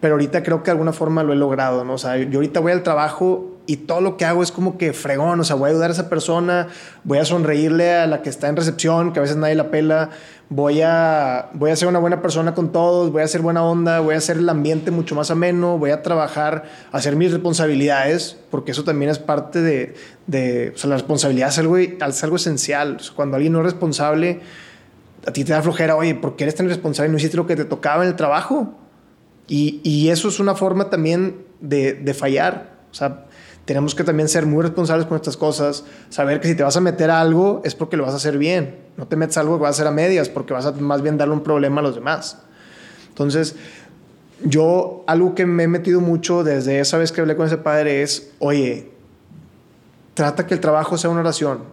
pero ahorita creo que de alguna forma lo he logrado, ¿no? O sea, yo ahorita voy al trabajo y todo lo que hago es como que fregón, o sea, voy a ayudar a esa persona, voy a sonreírle a la que está en recepción, que a veces nadie la pela, voy a, voy a ser una buena persona con todos, voy a hacer buena onda, voy a hacer el ambiente mucho más ameno, voy a trabajar, hacer mis responsabilidades, porque eso también es parte de, de o sea, la responsabilidad es algo, es algo esencial. O sea, cuando alguien no es responsable, a ti te da flojera, oye, ¿por qué eres tan responsable no hiciste lo que te tocaba en el trabajo? Y, y eso es una forma también de, de fallar. O sea, tenemos que también ser muy responsables con estas cosas, saber que si te vas a meter algo es porque lo vas a hacer bien, no te metes algo que vas a hacer a medias porque vas a más bien darle un problema a los demás. Entonces, yo algo que me he metido mucho desde esa vez que hablé con ese padre es, oye, trata que el trabajo sea una oración,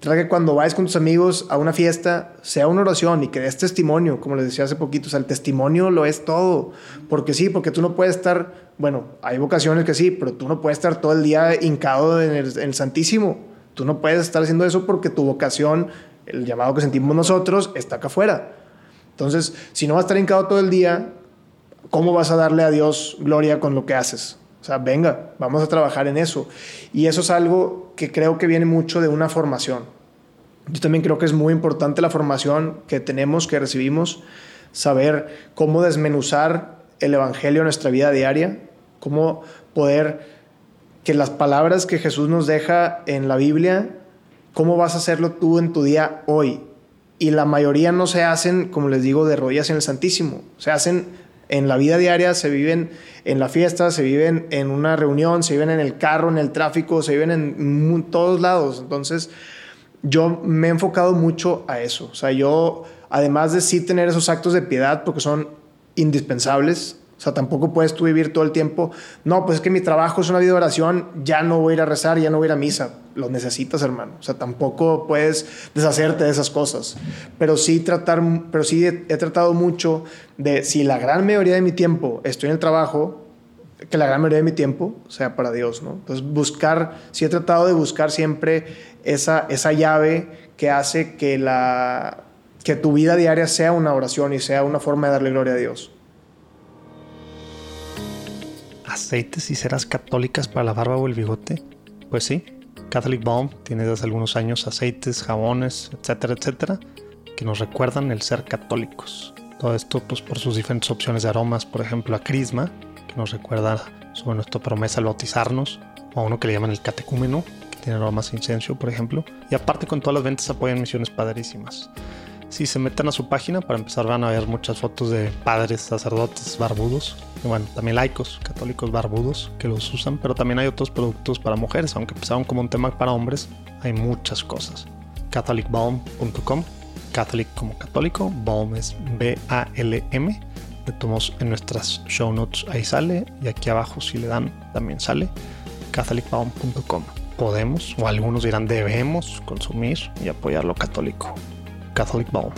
trata que cuando vayas con tus amigos a una fiesta sea una oración y que des testimonio, como les decía hace poquito, o sea, el testimonio lo es todo, porque sí, porque tú no puedes estar, bueno, hay vocaciones que sí, pero tú no puedes estar todo el día hincado en el, en el Santísimo, tú no puedes estar haciendo eso porque tu vocación, el llamado que sentimos nosotros, está acá afuera. Entonces, si no vas a estar hincado todo el día, ¿cómo vas a darle a Dios gloria con lo que haces? O sea, venga, vamos a trabajar en eso. Y eso es algo que creo que viene mucho de una formación. Yo también creo que es muy importante la formación que tenemos, que recibimos, saber cómo desmenuzar el Evangelio en nuestra vida diaria, cómo poder que las palabras que Jesús nos deja en la Biblia, cómo vas a hacerlo tú en tu día hoy. Y la mayoría no se hacen, como les digo, de rodillas en el Santísimo, se hacen en la vida diaria, se viven en la fiesta, se viven en una reunión, se viven en el carro, en el tráfico, se viven en todos lados. Entonces, yo me he enfocado mucho a eso. O sea, yo, además de sí tener esos actos de piedad, porque son indispensables, O sea, tampoco puedes tú vivir todo el tiempo. No, pues es que mi trabajo es una vida de oración, ya no voy a ir a rezar, ya no voy a ir a misa. Lo necesitas, hermano. O sea, tampoco puedes deshacerte de esas cosas. Pero sí tratar, pero sí he, he tratado mucho de si la gran mayoría de mi tiempo estoy en el trabajo, que la gran mayoría de mi tiempo sea para Dios, ¿no? Entonces, buscar, sí he tratado de buscar siempre esa, esa llave que hace que, la, que tu vida diaria sea una oración y sea una forma de darle gloria a Dios aceites y ceras católicas para la barba o el bigote? Pues sí, Catholic Balm tiene desde algunos años aceites, jabones, etcétera, etcétera, que nos recuerdan el ser católicos. Todo esto pues por sus diferentes opciones de aromas, por ejemplo a Crisma, que nos recuerda sobre nuestra promesa al bautizarnos, o a uno que le llaman el catecúmeno, que tiene aromas de incienso, por ejemplo. Y aparte con todas las ventas apoyan misiones padrísimas. Si se meten a su página, para empezar van a ver muchas fotos de padres, sacerdotes, barbudos, y bueno, también laicos, católicos barbudos que los usan, pero también hay otros productos para mujeres, aunque empezaron como un tema para hombres, hay muchas cosas. catholicbalm.com, catholic como católico, balm es B-A-L-M, le tomamos en nuestras show notes, ahí sale, y aquí abajo si le dan también sale, catholicbalm.com. Podemos, o algunos dirán debemos consumir y apoyar lo católico. Catholic Balm.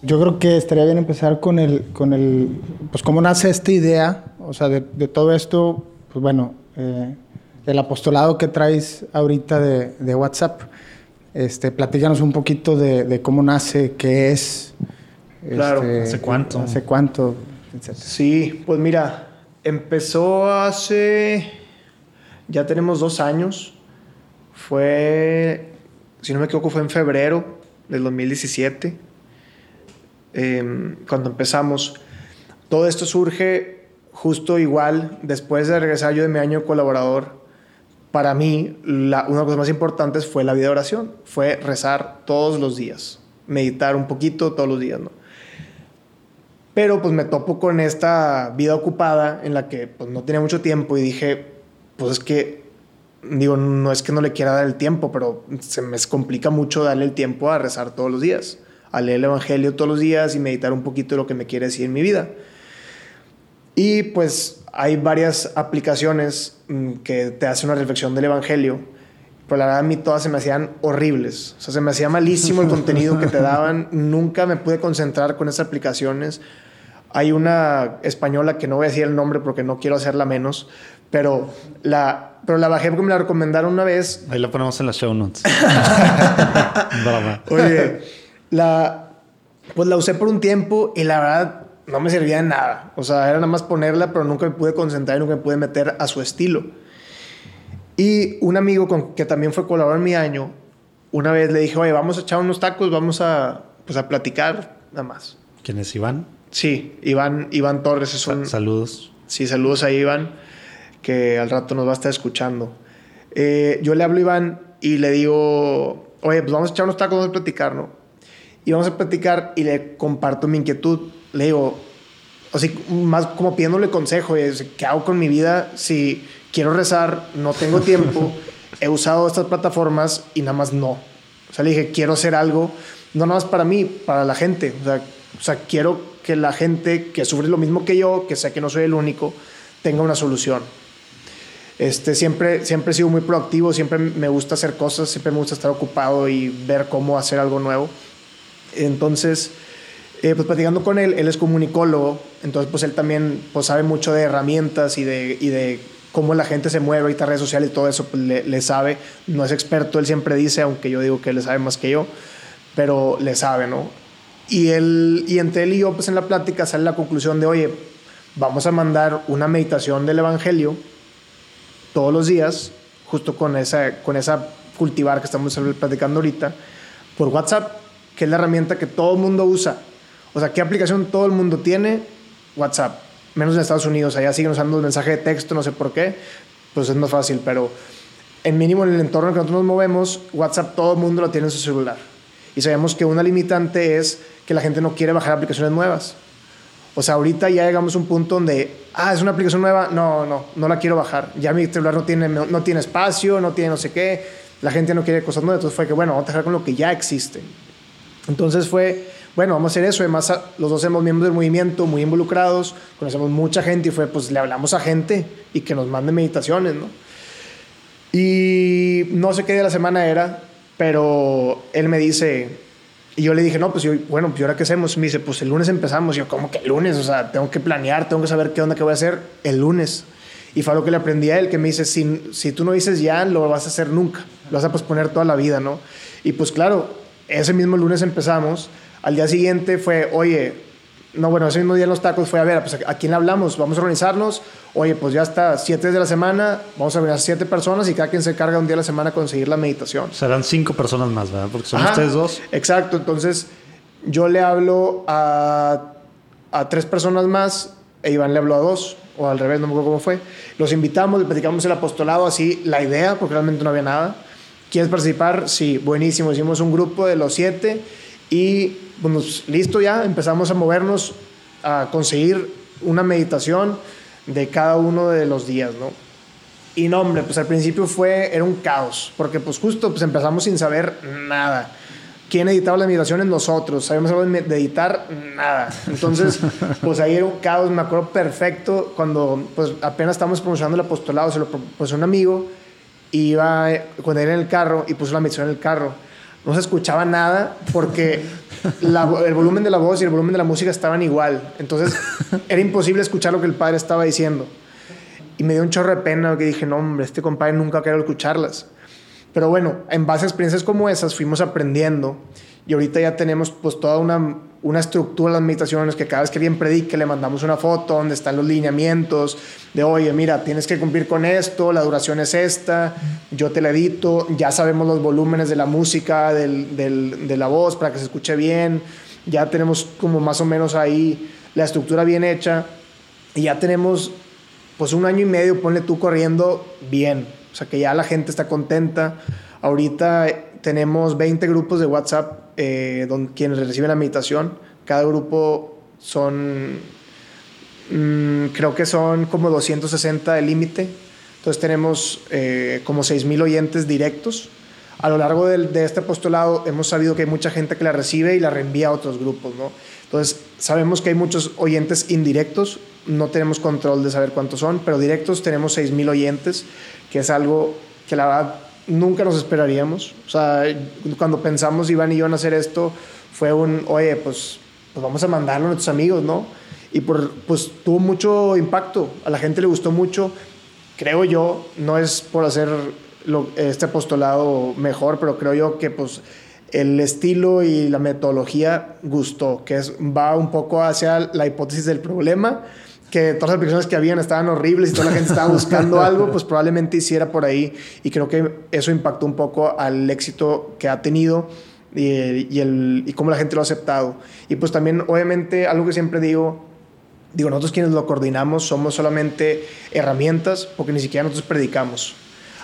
Yo creo que estaría bien empezar con el, con el, pues cómo nace esta idea, o sea, de, todo esto, pues bueno, eh, el apostolado que traes ahorita de, de WhatsApp. Este, platícanos un poquito de, de cómo nace, qué es, Claro. este, ¿hace cuánto? ¿Hace cuánto? etcétera. Sí, pues mira, empezó hace, ya tenemos dos años, fue, si no me equivoco, fue en febrero del 2017, eh, cuando empezamos. Todo esto surge justo igual después de regresar yo de mi año de colaborador. Para mí, la, una de las cosas más importantes fue la vida de oración, fue rezar todos los días, meditar un poquito todos los días, ¿no? Pero pues me topo con esta vida ocupada en la que pues no tenía mucho tiempo y dije, pues es que, digo, no es que no le quiera dar el tiempo, pero se me complica mucho darle el tiempo a rezar todos los días, a leer el Evangelio todos los días y meditar un poquito de lo que me quiere decir en mi vida. Y pues hay varias aplicaciones mm, que te hacen una reflexión del Evangelio, pero la verdad a mí todas se me hacían horribles. O sea, se me hacía malísimo el contenido que te daban. [LAUGHS] Nunca me pude concentrar con esas aplicaciones. Hay una española que no voy a decir el nombre porque no quiero hacerla menos, pero la, pero la bajé porque me la recomendaron una vez. Ahí lo ponemos en las show notes. [LAUGHS] Oye, la, pues la usé por un tiempo y la verdad no me servía de nada. O sea, era nada más ponerla, pero nunca me pude concentrar y nunca me pude meter a su estilo. Y un amigo con, que también fue colaborador en mi año, una vez le dije, oye, vamos a echar unos tacos, vamos a, pues, a platicar nada más. ¿Quién es Iván? Sí, Iván, Iván Torres es un... Saludos. Sí, saludos a Iván, que al rato nos va a estar escuchando. Eh, yo le hablo a Iván y le digo, oye, pues vamos a echar unos tacos, vamos a platicar, ¿no? Y vamos a platicar y le comparto mi inquietud. Le digo, o sea, más como pidiéndole consejo, ¿qué hago con mi vida si quiero rezar, no tengo tiempo, [LAUGHS] he usado estas plataformas y nada más no? O sea, le dije, quiero hacer algo, no nada más para mí, para la gente. O sea, o sea, quiero que la gente que sufre lo mismo que yo, que sé que no soy el único, tenga una solución. Este, siempre, siempre he sido muy proactivo, siempre me gusta hacer cosas, siempre me gusta estar ocupado y ver cómo hacer algo nuevo. Entonces, eh, pues platicando con él, él es comunicólogo, entonces pues él también pues sabe mucho de herramientas y de, y de cómo la gente se mueve ahorita redes sociales y todo eso, pues le, sabe, no es experto, él siempre dice, aunque yo digo que él le sabe más que yo, pero le sabe, ¿no? Y, él, y entre él y yo, pues en la plática sale la conclusión de, oye, vamos a mandar una meditación del Evangelio todos los días, justo con esa, con esa cultivar que estamos platicando ahorita, por WhatsApp, que es la herramienta que todo el mundo usa. O sea, ¿qué aplicación todo el mundo tiene? WhatsApp. Menos en Estados Unidos, allá siguen usando el mensaje de texto, no sé por qué, pues es más fácil, pero en mínimo en el entorno en que nosotros nos movemos, WhatsApp todo el mundo lo tiene en su celular. Y sabemos que una limitante es que la gente no quiere bajar aplicaciones nuevas. O sea, ahorita ya llegamos a un punto donde, ah, es una aplicación nueva, no, no, no la quiero bajar. Ya mi celular no tiene, no, tiene espacio, no tiene no sé qué, la gente no quiere cosas nuevas. Entonces fue que, bueno, vamos a dejar con lo que ya existe. Entonces fue, bueno, vamos a hacer eso. Además, los dos somos miembros del movimiento, muy involucrados, conocemos mucha gente y fue, pues le hablamos a gente y que nos mande meditaciones, ¿no? Y no sé qué día de la semana era, pero él me dice, y yo le dije, no, pues yo, bueno, pues ahora qué hacemos? Me dice, pues el lunes empezamos. Y yo, ¿cómo que el lunes? O sea, tengo que planear, tengo que saber qué onda que voy a hacer el lunes. Y fue algo que le aprendí a él, que me dice, si, si tú no dices ya, lo vas a hacer nunca. Lo vas a posponer toda la vida, ¿no? Y pues claro, ese mismo lunes empezamos. Al día siguiente fue, oye, no, bueno, ese mismo día en los tacos fue, a ver, pues a quién hablamos, vamos a organizarnos, oye, pues ya está, siete de la semana, vamos a ver a siete personas y cada quien se carga un día a la semana a conseguir la meditación. Serán cinco personas más, ¿verdad? Porque son ustedes dos. Exacto, entonces yo le hablo a, a tres personas más e Iván le habló a dos, o al revés, no me acuerdo cómo fue. Los invitamos, le platicamos el apostolado, así la idea, porque realmente no había nada. ¿Quieres participar? Sí, buenísimo. Hicimos un grupo de los siete y bueno, listo ya, empezamos a movernos a conseguir una meditación de cada uno de los días, ¿no? Y no, hombre, pues al principio fue, era un caos, porque pues justo pues empezamos sin saber nada. ¿Quién editaba las meditaciones? Nosotros. ¿Sabíamos algo de editar? Nada. Entonces, [LAUGHS] pues ahí era un caos. Me acuerdo perfecto cuando pues apenas estábamos promocionando el apostolado, se lo puso un amigo, iba cuando era en el carro y puso la meditación en el carro. No se escuchaba nada porque el volumen de la voz y el volumen de la música estaban igual. Entonces [LAUGHS] era imposible escuchar lo que el padre estaba diciendo. Y me dio un chorro de pena que dije, no, hombre, este compadre nunca quiero escucharlas. Pero bueno, en base a experiencias como esas fuimos aprendiendo y ahorita ya tenemos pues toda una, una estructura de las meditaciones que cada vez que alguien predique le mandamos una foto donde están los lineamientos de, oye, mira, tienes que cumplir con esto, la duración es esta, yo te la edito, ya sabemos los volúmenes de la música, del, de la voz para que se escuche bien, ya tenemos como más o menos ahí la estructura bien hecha y ya tenemos pues un año y medio, ponle tú corriendo bien, o sea que ya la gente está contenta. Ahorita tenemos 20 grupos de WhatsApp eh, donde, quienes reciben la meditación. Cada grupo son, mm, creo que son como 260 de límite. Entonces tenemos eh, como 6.000 oyentes directos. A lo largo de, de, este apostolado hemos sabido que hay mucha gente que la recibe y la reenvía a otros grupos, ¿no? Entonces sabemos que hay muchos oyentes indirectos, no tenemos control de saber cuántos son, pero directos tenemos 6.000 oyentes, que es algo que la verdad nunca nos esperaríamos. O sea, cuando pensamos Iván y yo en hacer esto, fue un, oye, pues, pues vamos a mandarlo a nuestros amigos, ¿no? Y por, pues tuvo mucho impacto, a la gente le gustó mucho. Creo yo, no es por hacer este apostolado mejor, pero creo yo que pues el estilo y la metodología gustó, que es, va un poco hacia la hipótesis del problema que todas las aplicaciones que habían estaban horribles y toda la gente estaba buscando [LAUGHS] algo, pues probablemente hiciera por ahí. Y creo que eso impactó un poco al éxito que ha tenido y, el, y cómo la gente lo ha aceptado. Y pues también, obviamente, algo que siempre digo, digo, nosotros quienes lo coordinamos somos solamente herramientas porque ni siquiera nosotros predicamos.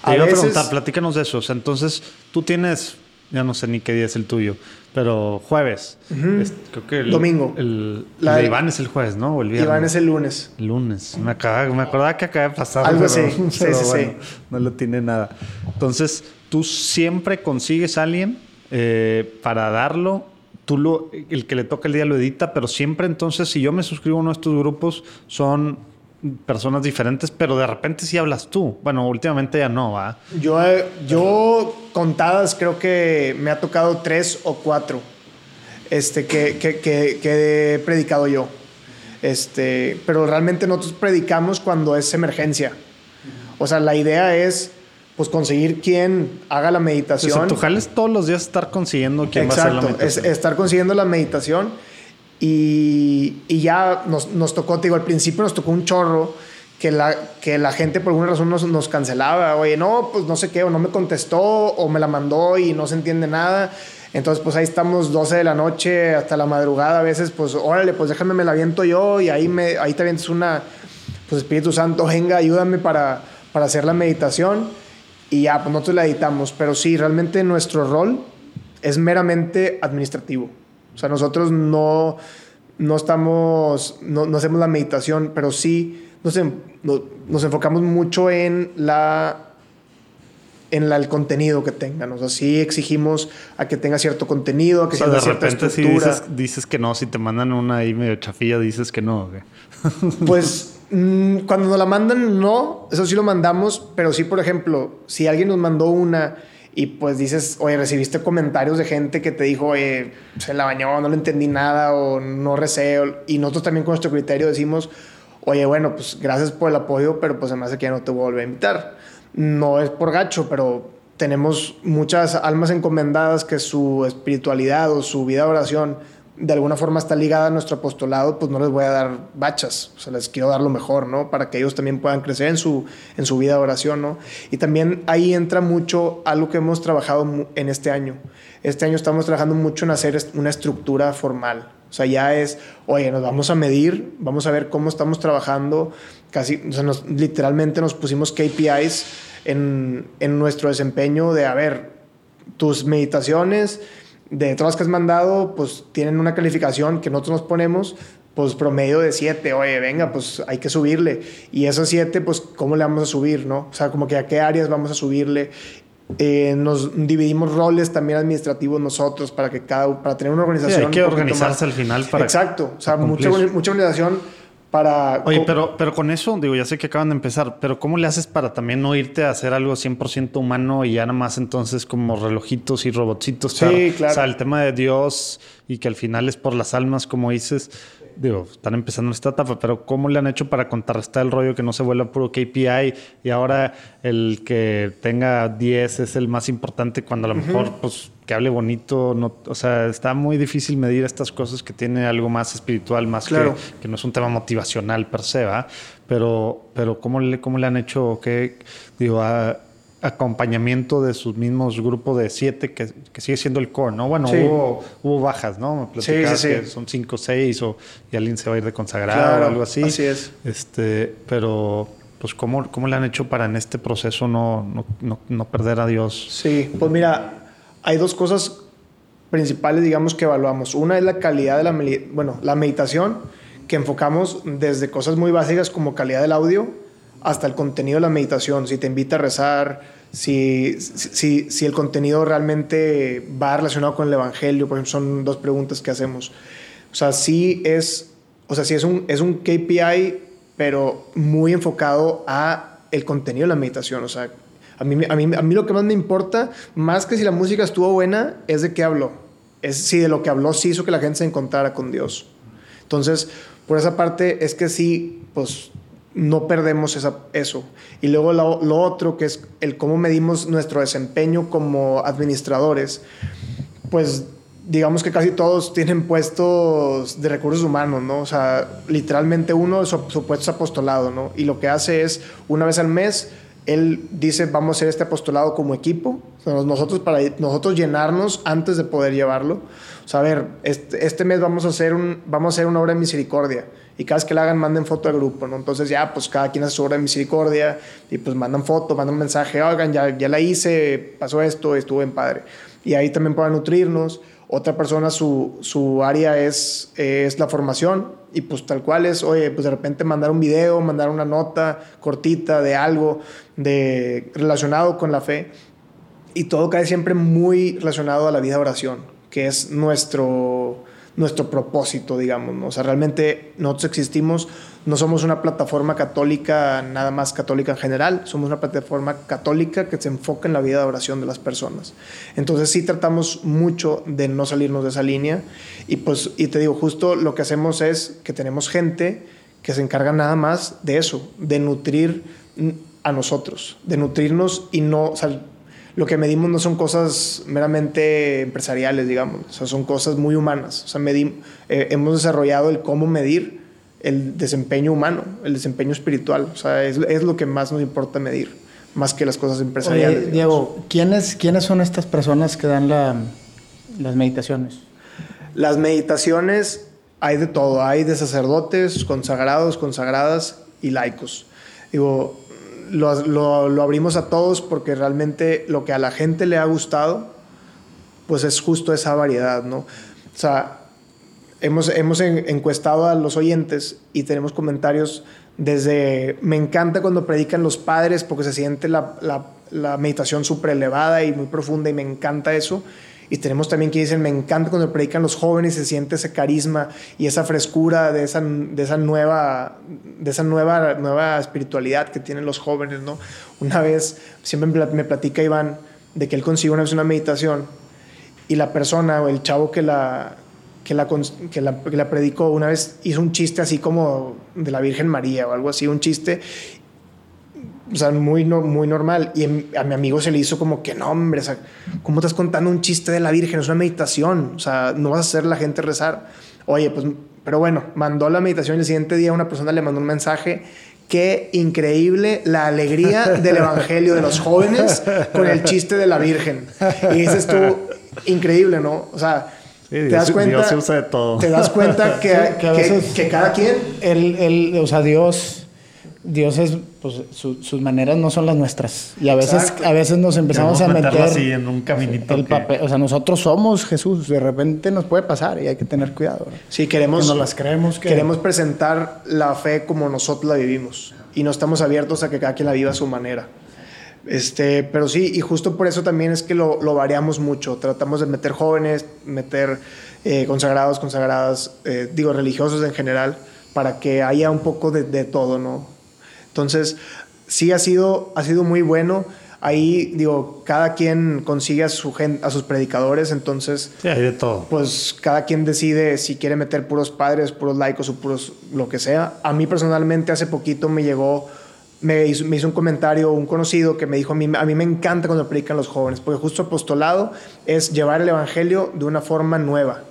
A Te iba a preguntar, platícanos de eso. O sea, entonces, tú tienes ya no sé ni qué día es el tuyo, pero jueves. creo que el, Domingo. El, de Iván es el jueves, ¿no? O el viernes. Iván es el lunes. Lunes. Me, me acordaba que acaba de pasar. Algo así. [LAUGHS] sí, sí, sí. No lo tiene nada. Entonces, tú siempre consigues a alguien eh, para darlo. Tú lo, el que le toca el día lo edita, pero siempre entonces, si yo me suscribo a uno de estos grupos, son personas diferentes, pero de repente sí hablas tú. Bueno, últimamente ya no, ¿va? Yo, eh, yo contadas creo que me ha tocado tres o cuatro este, que, que, que, he predicado yo. Este, pero realmente nosotros predicamos cuando es emergencia. O sea, la idea es pues conseguir quien haga la meditación. Sea, tú jales todos los días estar consiguiendo quién va a hacer la meditación. Es estar consiguiendo la meditación y, ya nos, nos, tocó, te digo, al principio nos tocó un chorro que la, que la gente por alguna razón nos, nos cancelaba. Oye, no, pues no sé qué, o no me contestó, o me la mandó y no se entiende nada. Entonces, pues ahí estamos 12 de la noche hasta la madrugada. A veces, pues, órale, pues déjame, me la aviento yo y ahí, me, ahí te avientas una, pues Espíritu Santo, venga, ayúdame para, para hacer la meditación. Y ya, pues nosotros la editamos. Pero sí, realmente nuestro rol es meramente administrativo. O sea, nosotros no, no estamos, no, no hacemos la meditación, pero sí nos, en- no- nos enfocamos mucho en la en la- el contenido que tengan. O sea, sí exigimos a que tenga cierto contenido, a que O sea, de cierta repente si estructura. dices, dices que no, si te mandan una ahí medio chafilla, dices que no. [LAUGHS] Pues mm, cuando nos la mandan, no, eso sí lo mandamos, pero sí, por ejemplo, si alguien nos mandó una y pues dices, oye, recibiste comentarios de gente que te dijo, oye, se la bañó, no le entendí nada o no recé, y nosotros también con nuestro criterio decimos, oye, bueno, pues gracias por el apoyo, pero pues además que ya no te voy a a invitar. No es por gacho, pero tenemos muchas almas encomendadas que su espiritualidad o su vida de oración de alguna forma está ligada a nuestro apostolado, pues no les voy a dar bachas, o sea, les quiero dar lo mejor, ¿no? Para que ellos también puedan crecer en su, en su vida de oración, ¿no? Y también ahí entra mucho algo que hemos trabajado en este año. Este año estamos trabajando mucho en hacer una estructura formal. O sea, ya es, oye, nos vamos a medir, vamos a ver cómo estamos trabajando. Casi, o sea, literalmente nos pusimos KPIs en, en nuestro desempeño de, a ver, tus meditaciones de todas las que has mandado, pues tienen una calificación que nosotros nos ponemos, pues promedio de 7. Oye, venga, pues hay que subirle. Y esos 7, pues, ¿cómo le vamos a subir, no? O sea, como que a qué áreas vamos a subirle. Eh, nos dividimos roles también administrativos nosotros para que cada para tener una Sí, organización hay que organizarse más- al final para exacto o sea mucha, mucha organización para Oye, pero, pero con eso, digo, ya sé que acaban de empezar, pero ¿cómo le haces para también no irte a hacer algo 100% humano y ya nada más entonces como relojitos y robotcitos? Sí, claro. O sea, el tema de Dios y que al final es por las almas, como dices, digo, están empezando esta etapa, pero ¿cómo le han hecho para contrarrestar el rollo que no se vuelva puro KPI y ahora el que tenga 10 es el más importante cuando a lo mejor, pues, que hable bonito, no, o sea, está muy difícil medir estas cosas que tiene algo más espiritual, más Claro. que, que no es un tema motivacional per se, ¿va? Pero, pero ¿cómo le, cómo le han hecho, qué, digo, a- acompañamiento de sus mismos grupos de siete, que, que sigue siendo el core, ¿no? Bueno, Sí. hubo, hubo bajas, ¿no? Me Sí, platicabas sí, sí. que son cinco o seis, o y alguien se va a ir de consagrado Claro, o algo así. así es. Este, pero, pues, ¿cómo, cómo le han hecho para en este proceso no, no, no, no perder a Dios? Sí, pues mira, hay dos cosas principales, digamos, que evaluamos. Una es la calidad de la, bueno, la meditación, que enfocamos desde cosas muy básicas como calidad del audio hasta el contenido de la meditación. Si te invita a rezar, si, si, si el contenido realmente va relacionado con el Evangelio, por ejemplo, son dos preguntas que hacemos. O sea, sí es, o sea, sí es un, es un KPI, pero muy enfocado a el contenido de la meditación. O sea, a mí, a, mí, a mí lo que más me importa, más que si la música estuvo buena, es de qué habló. Es si de lo que habló sí hizo que la gente se encontrara con Dios. Entonces, por esa parte es que sí, pues no perdemos esa, eso. Y luego lo, otro, que es el cómo medimos nuestro desempeño como administradores, pues digamos que casi todos tienen puestos de recursos humanos, ¿no? O sea, literalmente uno su, su puesto es apostolado, ¿no? Y lo que hace es, una vez al mes, él dice, vamos a hacer este apostolado como equipo, nosotros para nosotros llenarnos antes de poder llevarlo. O sea, a ver, este, este mes vamos a, hacer un, vamos a hacer una obra de misericordia y cada vez que la hagan manden foto al grupo, ¿no? Entonces ya, pues cada quien hace su obra de misericordia y pues mandan foto, mandan mensaje, oigan, ya, ya la hice, pasó esto, estuvo en padre. Y ahí también para nutrirnos. Otra persona, su, su área es, es la formación y pues tal cual es, oye, pues de repente mandar un video, mandar una nota cortita de algo de, relacionado con la fe y todo cae siempre muy relacionado a la vida de oración, que es nuestro, nuestro propósito, digamos. ¿no? O sea, realmente nosotros existimos, no somos una plataforma católica, nada más católica en general, somos una plataforma católica que se enfoca en la vida de oración de las personas. Entonces sí tratamos mucho de no salirnos de esa línea y pues, y te digo, justo lo que hacemos es que tenemos gente que se encarga nada más de eso, de nutrir a nosotros, de nutrirnos y no, o sea, lo que medimos no son cosas meramente empresariales, digamos, o sea, son cosas muy humanas. O sea, medim- eh, hemos desarrollado el cómo medir el desempeño humano, el desempeño espiritual. O sea, es, es lo que más nos importa medir, más que las cosas empresariales. Oye. Diego, ¿quiénes, ¿quiénes son estas personas que dan la- las meditaciones? Las meditaciones hay de todo, hay de sacerdotes, consagrados, consagradas y laicos. Digo, lo, lo- lo abrimos a todos porque realmente lo que a la gente le ha gustado, pues es justo esa variedad, ¿no? O sea, hemos, hemos encuestado a los oyentes y tenemos comentarios desde me encanta cuando predican los padres porque se siente la, la, la meditación súper elevada y muy profunda y me encanta eso. Y tenemos también que dicen, me encanta cuando predican los jóvenes, se siente ese carisma y esa frescura de esa, de esa, nueva, de esa nueva, nueva espiritualidad que tienen los jóvenes, ¿no? Una vez, siempre me platica Iván de que él consiguió una vez una meditación y la persona o el chavo que la, que la, que la, que la predicó una vez hizo un chiste así como de la Virgen María o algo así, un chiste o sea, muy, no, muy normal. Y a mi amigo se le hizo como que, no, hombre, o sea, ¿cómo estás contando un chiste de la Virgen? Es una meditación, o sea, no vas a hacer la gente rezar. Oye, pues, pero bueno, mandó la meditación y el siguiente día una persona le mandó un mensaje. Qué increíble la alegría del [LAUGHS] evangelio de los jóvenes con el chiste de la Virgen. Y dices tú, increíble, ¿no? O sea, te das cuenta. Dios se usa de todo. Te das cuenta que, [LAUGHS] que, que, cada quien. El, el, o sea, Dios Dios es, pues sus maneras no son las nuestras. Y a veces, a veces nos empezamos a meter así en un caminito. El papel, o sea, nosotros somos Jesús. De repente nos puede pasar y hay que tener cuidado. Sí, queremos. Que nos las creemos. Queremos presentar la fe como nosotros la vivimos. Y no estamos abiertos a que cada quien la viva a su manera. Este, pero sí, y justo por eso también es que lo, lo variamos mucho. Tratamos de meter jóvenes, meter eh, consagrados, consagradas, eh, digo, religiosos en general, para que haya un poco de, de todo, ¿no? Entonces, sí ha sido, ha sido muy bueno. Ahí, digo, cada quien consigue a, su a sus predicadores, entonces... Sí, hay de todo. Pues cada quien decide si quiere meter puros padres, puros laicos o puros lo que sea. A mí personalmente hace poquito me llegó, me hizo, me hizo un comentario un conocido que me dijo, a mí, a mí me encanta cuando predican los jóvenes, porque justo apostolado es llevar el Evangelio de una forma nueva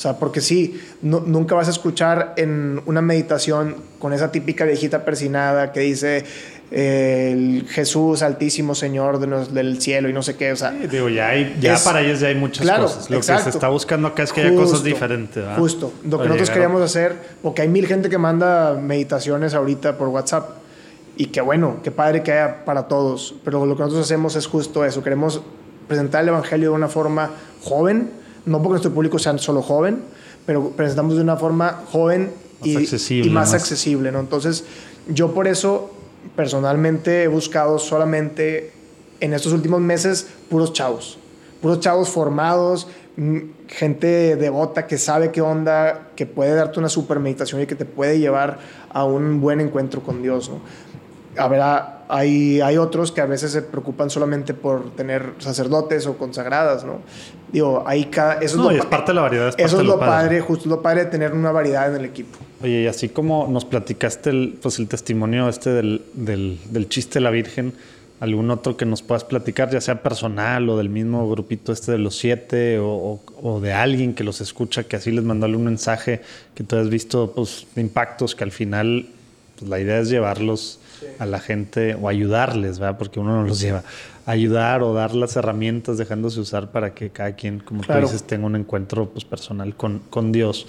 o sea, porque sí, nunca vas a escuchar en una meditación con esa típica viejita persinada que dice el Jesús altísimo Señor del cielo y no sé qué. O sea, digo, ya, hay, ya para ellos ya hay muchas cosas. Lo que se está buscando acá es que haya cosas diferentes. Justo. Lo que nosotros queríamos hacer, porque hay mil gente que manda meditaciones ahorita por WhatsApp. Y qué bueno, qué padre que haya para todos. Pero lo que nosotros hacemos es justo eso. Queremos presentar el Evangelio de una forma joven, no porque nuestro público sea solo joven, pero presentamos de una forma joven y, más, accesible, ¿no? Entonces, yo por eso personalmente he buscado solamente en estos últimos meses puros chavos, puros chavos formados, mm, gente devota que sabe qué onda, que puede darte una super meditación y que te puede llevar a un buen encuentro con Dios, ¿no? habrá, hay, hay otros que a veces se preocupan solamente por tener sacerdotes o consagradas, ¿no? Digo, hay cada... Eso no, es, lo, es parte de la variedad. eso es lo, padre. justo lo padre de tener una variedad en el equipo. Oye, y así como nos platicaste el, pues el testimonio este del, del, del chiste de la Virgen, algún otro que nos puedas platicar, ya sea personal o del mismo grupito este de los siete o, o, de alguien que los escucha, que así les mandó algún mensaje que tú has visto, pues, impactos que al final pues, la idea es llevarlos a la gente o ayudarles, ¿verdad? Porque uno no los lleva. Ayudar o dar las herramientas dejándose usar para que cada quien, como tú dices, tenga un encuentro pues, personal con, con Dios.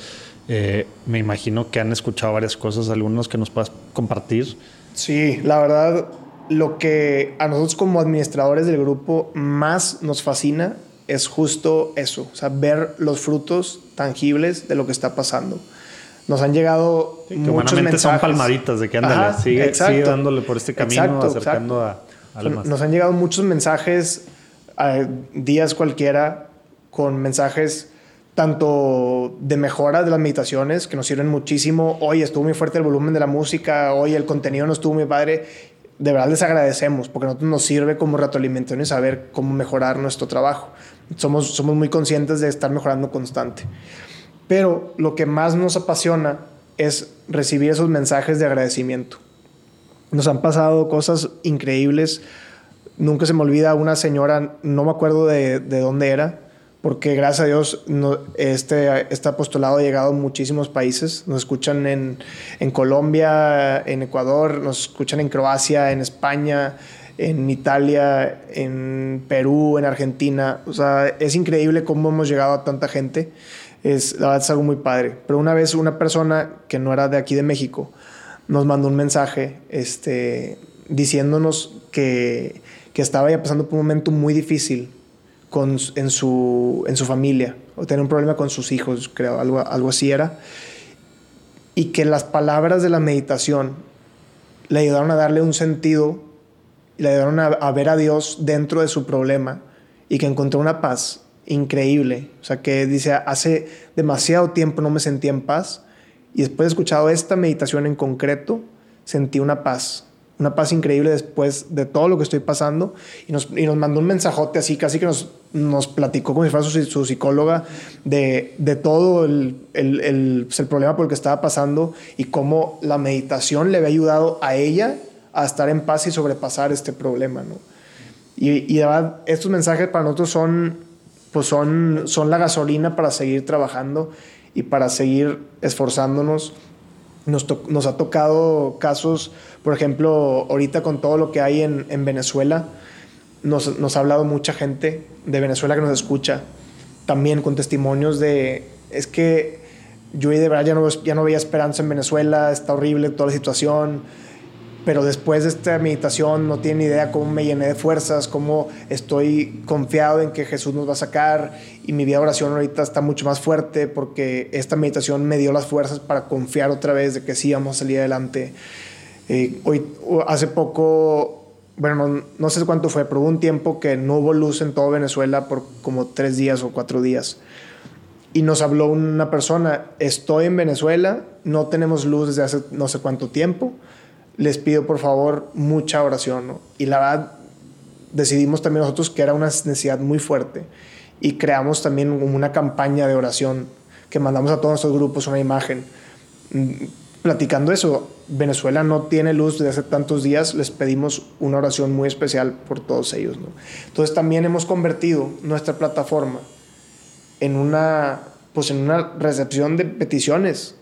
Eh, me imagino que han escuchado varias cosas, algunos que nos puedas compartir. Sí, la verdad, lo que a nosotros como administradores del grupo más nos fascina es justo eso, o sea, ver los frutos tangibles de lo que está pasando nos han llegado muchos mensajes. son palmaditas de que ándale, sigue, sigue, dándole por este camino, acercando a almas. Nos han llegado muchos mensajes a días cualquiera con mensajes tanto de mejora de las meditaciones que nos sirven muchísimo. Hoy estuvo muy fuerte el volumen de la música, hoy el contenido no estuvo muy padre. De verdad les agradecemos porque a nosotros nos sirve como retroalimentación y saber cómo mejorar nuestro trabajo. Somos, somos muy conscientes de estar mejorando constante. Pero lo que más nos apasiona es recibir esos mensajes de agradecimiento. Nos han pasado cosas increíbles. Nunca se me olvida una señora, no me acuerdo de, de dónde era, porque gracias a Dios no, este, este apostolado ha llegado a muchísimos países. Nos escuchan en, en Colombia, en Ecuador, nos escuchan en Croacia, en España, en Italia, en Perú, en Argentina. O sea, es increíble cómo hemos llegado a tanta gente es, la verdad es algo muy padre. Pero una vez una persona que no era de aquí de México nos mandó un mensaje este, diciéndonos que, que estaba ya pasando por un momento muy difícil con, en, su, en su familia, o tenía un problema con sus hijos, creo, algo, algo así era. Y que las palabras de la meditación le ayudaron a darle un sentido, le ayudaron a, a ver a Dios dentro de su problema y que encontró una paz increíble. O sea, que dice, hace demasiado tiempo no me sentía en paz y después de escuchado esta meditación en concreto, sentí una paz, una paz increíble después de todo lo que estoy pasando y nos, y nos mandó un mensajote así, casi que nos, nos platicó como si fuera su, su psicóloga de, de todo el, el, el, pues el, problema por el que estaba pasando y cómo la meditación le había ayudado a ella a estar en paz y sobrepasar este problema. ¿no? Y, y de verdad, estos mensajes para nosotros son, pues son, son la gasolina para seguir trabajando y para seguir esforzándonos. Nos, nos, ha tocado casos, por ejemplo, ahorita con todo lo que hay en, en Venezuela, nos, nos, ha hablado mucha gente de Venezuela que nos escucha, también con testimonios de, es que yo de verdad ya no, ya no veía esperanza en Venezuela, está horrible toda la situación, pero después de esta meditación no tienen idea cómo me llené de fuerzas, cómo estoy confiado en que Jesús nos va a sacar y mi vida de oración ahorita está mucho más fuerte porque esta meditación me dio las fuerzas para confiar otra vez de que sí vamos a salir adelante. Eh, hoy, hace poco, bueno, no, no, sé cuánto fue, pero hubo un tiempo que no hubo luz en todo Venezuela por como tres días o cuatro días. Y nos habló una persona, estoy en Venezuela, no tenemos luz desde hace no sé cuánto tiempo les pido por favor mucha oración. Y la verdad, decidimos también nosotros que era una necesidad muy fuerte y creamos también una campaña de oración que mandamos a todos nuestros grupos una imagen. Mm, platicando eso, Venezuela no tiene luz desde hace tantos días, les pedimos una oración muy especial por todos ellos. ¿no? Entonces también hemos convertido nuestra plataforma en una, pues en una recepción de peticiones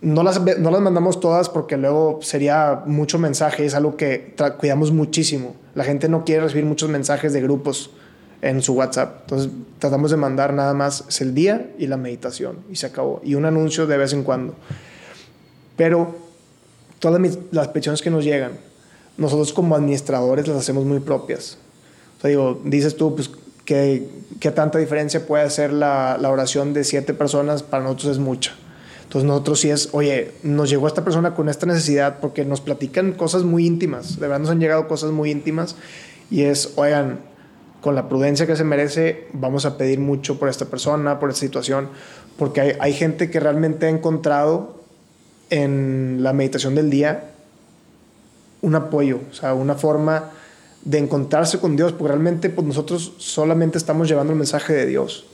no las, no las mandamos todas porque luego sería mucho mensaje, es algo que cuidamos muchísimo. La gente no quiere recibir muchos mensajes de grupos en su WhatsApp. Entonces tratamos de mandar nada más es el día y la meditación y se acabó. Y un anuncio de vez en cuando. Pero todas las peticiones que nos llegan, nosotros como administradores las hacemos muy propias. O sea, digo, dices tú, pues, ¿qué, qué tanta diferencia puede hacer la, la oración de siete personas? Para nosotros es mucha entonces nosotros sí es, oye, nos llegó esta persona con esta necesidad porque nos platican cosas muy íntimas, de verdad nos han llegado cosas muy íntimas. Y es, oigan, con la prudencia que se merece, vamos a pedir mucho por esta persona, por esta situación, porque hay, hay gente que realmente ha encontrado en la meditación del día un apoyo, o sea, una forma de encontrarse con Dios, porque realmente pues, nosotros solamente estamos llevando el mensaje de Dios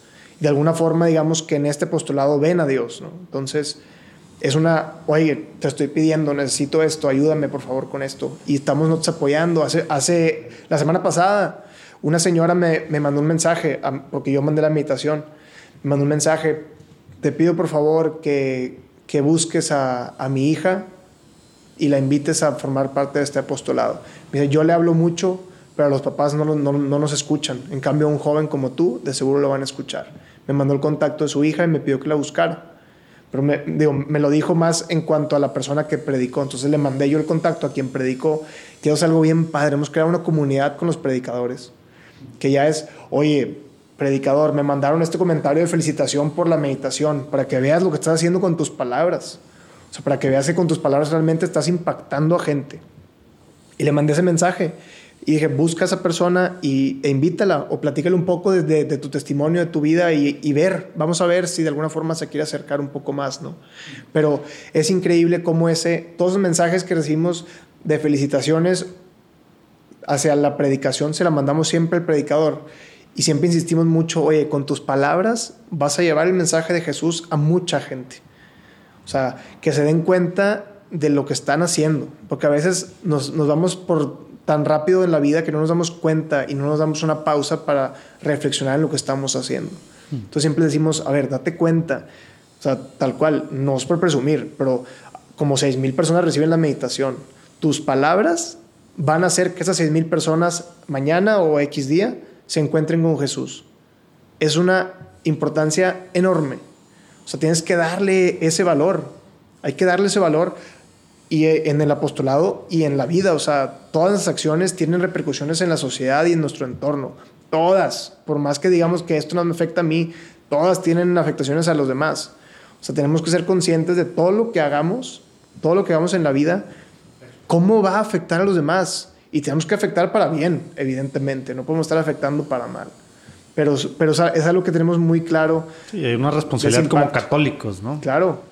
de alguna forma, digamos que en este postulado ven a Dios. Entonces, es una, oye, te estoy pidiendo, necesito esto, ayúdame por favor con esto. Y estamos nosotros apoyando. Hace, hace la semana pasada, una señora me, me mandó un mensaje, porque yo mandé la meditación, me mandó un mensaje, te pido por favor que, que busques a, a, mi hija y la invites a formar parte de este apostolado. Yo le hablo mucho, pero los papás no, no, no nos escuchan. En cambio, un joven como tú, de seguro lo van a escuchar me mandó el contacto de su hija y me pidió que la buscara. Pero me, lo dijo más en cuanto a la persona que predicó. Entonces le mandé yo el contacto a quien predicó, que es algo bien padre. Hemos creado una comunidad con los predicadores, que ya es, oye, predicador, me mandaron este comentario de felicitación por la meditación, para que veas lo que estás haciendo con tus palabras. O sea, para que veas que con tus palabras realmente estás impactando a gente. Y le mandé ese mensaje. Y dije, busca a esa persona y, e invítala o platícale un poco de, de, de tu testimonio, de tu vida y, y, ver, vamos a ver si de alguna forma se quiere acercar un poco más, ¿no? Pero es increíble cómo ese, todos los mensajes que recibimos de felicitaciones hacia la predicación se la mandamos siempre al predicador y siempre insistimos mucho, oye, con tus palabras vas a llevar el mensaje de Jesús a mucha gente. O sea, que se den cuenta de lo que están haciendo, porque a veces nos, nos vamos por tan rápido en la vida que no nos damos cuenta y no nos damos una pausa para reflexionar en lo que estamos haciendo. Entonces siempre decimos, a ver, date cuenta, o sea, tal cual, no es por presumir, pero como 6.000 personas reciben la meditación, tus palabras van a hacer que esas 6.000 personas mañana o X día se encuentren con Jesús. Es una importancia enorme. O sea, tienes que darle ese valor. Hay que darle ese valor y eh, en el apostolado y en la vida. O sea, todas las acciones tienen repercusiones en la sociedad y en nuestro entorno. todas, por más que digamos que esto no me afecta a mí, todas tienen afectaciones a los demás. O sea, tenemos que ser conscientes de todo lo que hagamos, todo lo que hagamos en la vida, cómo va a afectar a los demás. Y tenemos que afectar para bien, evidentemente, no podemos estar afectando para mal. Pero, pero es algo que tenemos muy claro. Sí, hay una responsabilidad como católicos, ¿no? Claro.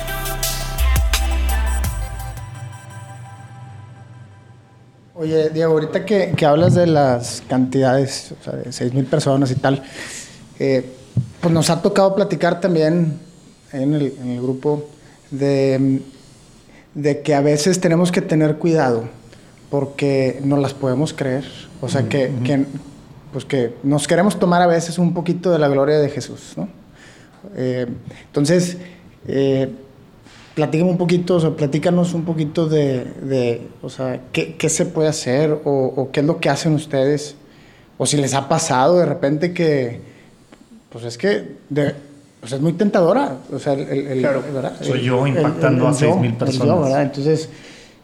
Oye, Diego, ahorita que, hablas de las cantidades, o sea, de 6 mil personas y tal, eh, pues nos ha tocado platicar también en el, en el grupo de de que a veces tenemos que tener cuidado porque no las podemos creer. O sea, que, pues que nos queremos tomar a veces un poquito de la gloria de Jesús, ¿no? Eh, entonces, eh, un poquito, o sea, platícanos un poquito de, o sea, qué, se puede hacer o, qué es lo que hacen ustedes, o si les ha pasado de repente que, pues es que de, pues es muy tentadora. O sea, el, claro. Soy yo impactando a seis mil personas. Entonces,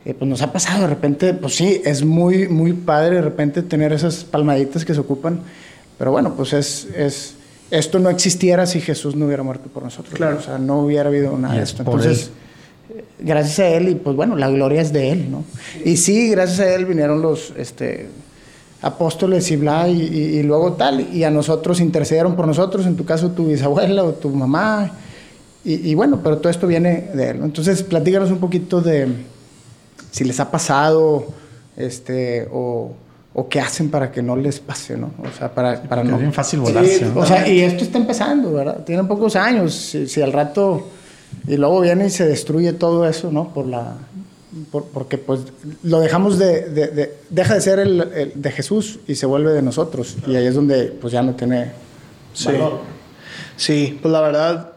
eh, pues nos ha pasado de repente, pues sí, es muy, muy padre de repente tener esas palmaditas que se ocupan, pero bueno, pues es, es esto no existiera si Jesús no hubiera muerto por nosotros. Claro. O sea, no hubiera habido nada de esto. Entonces, gracias a Él, y pues bueno, la gloria es de Él, ¿no? Y sí, gracias a Él vinieron los, este, apóstoles y bla, y, luego tal, y a nosotros intercedieron por nosotros, en tu caso tu bisabuela o tu mamá, y, bueno, pero todo esto viene de él. Entonces, platícanos un poquito de si les ha pasado, este, o, o qué hacen para que no les pase, ¿no? O sea, para, para no... Es bien fácil volarse. O sea, y esto está empezando, ¿verdad? Tienen pocos años, si, si al rato... Y luego viene y se destruye todo eso, ¿no? Por la, porque pues lo dejamos de, deja de ser el, de Jesús y se vuelve de nosotros y ahí es donde pues ya no tiene sí. Sí, pues la verdad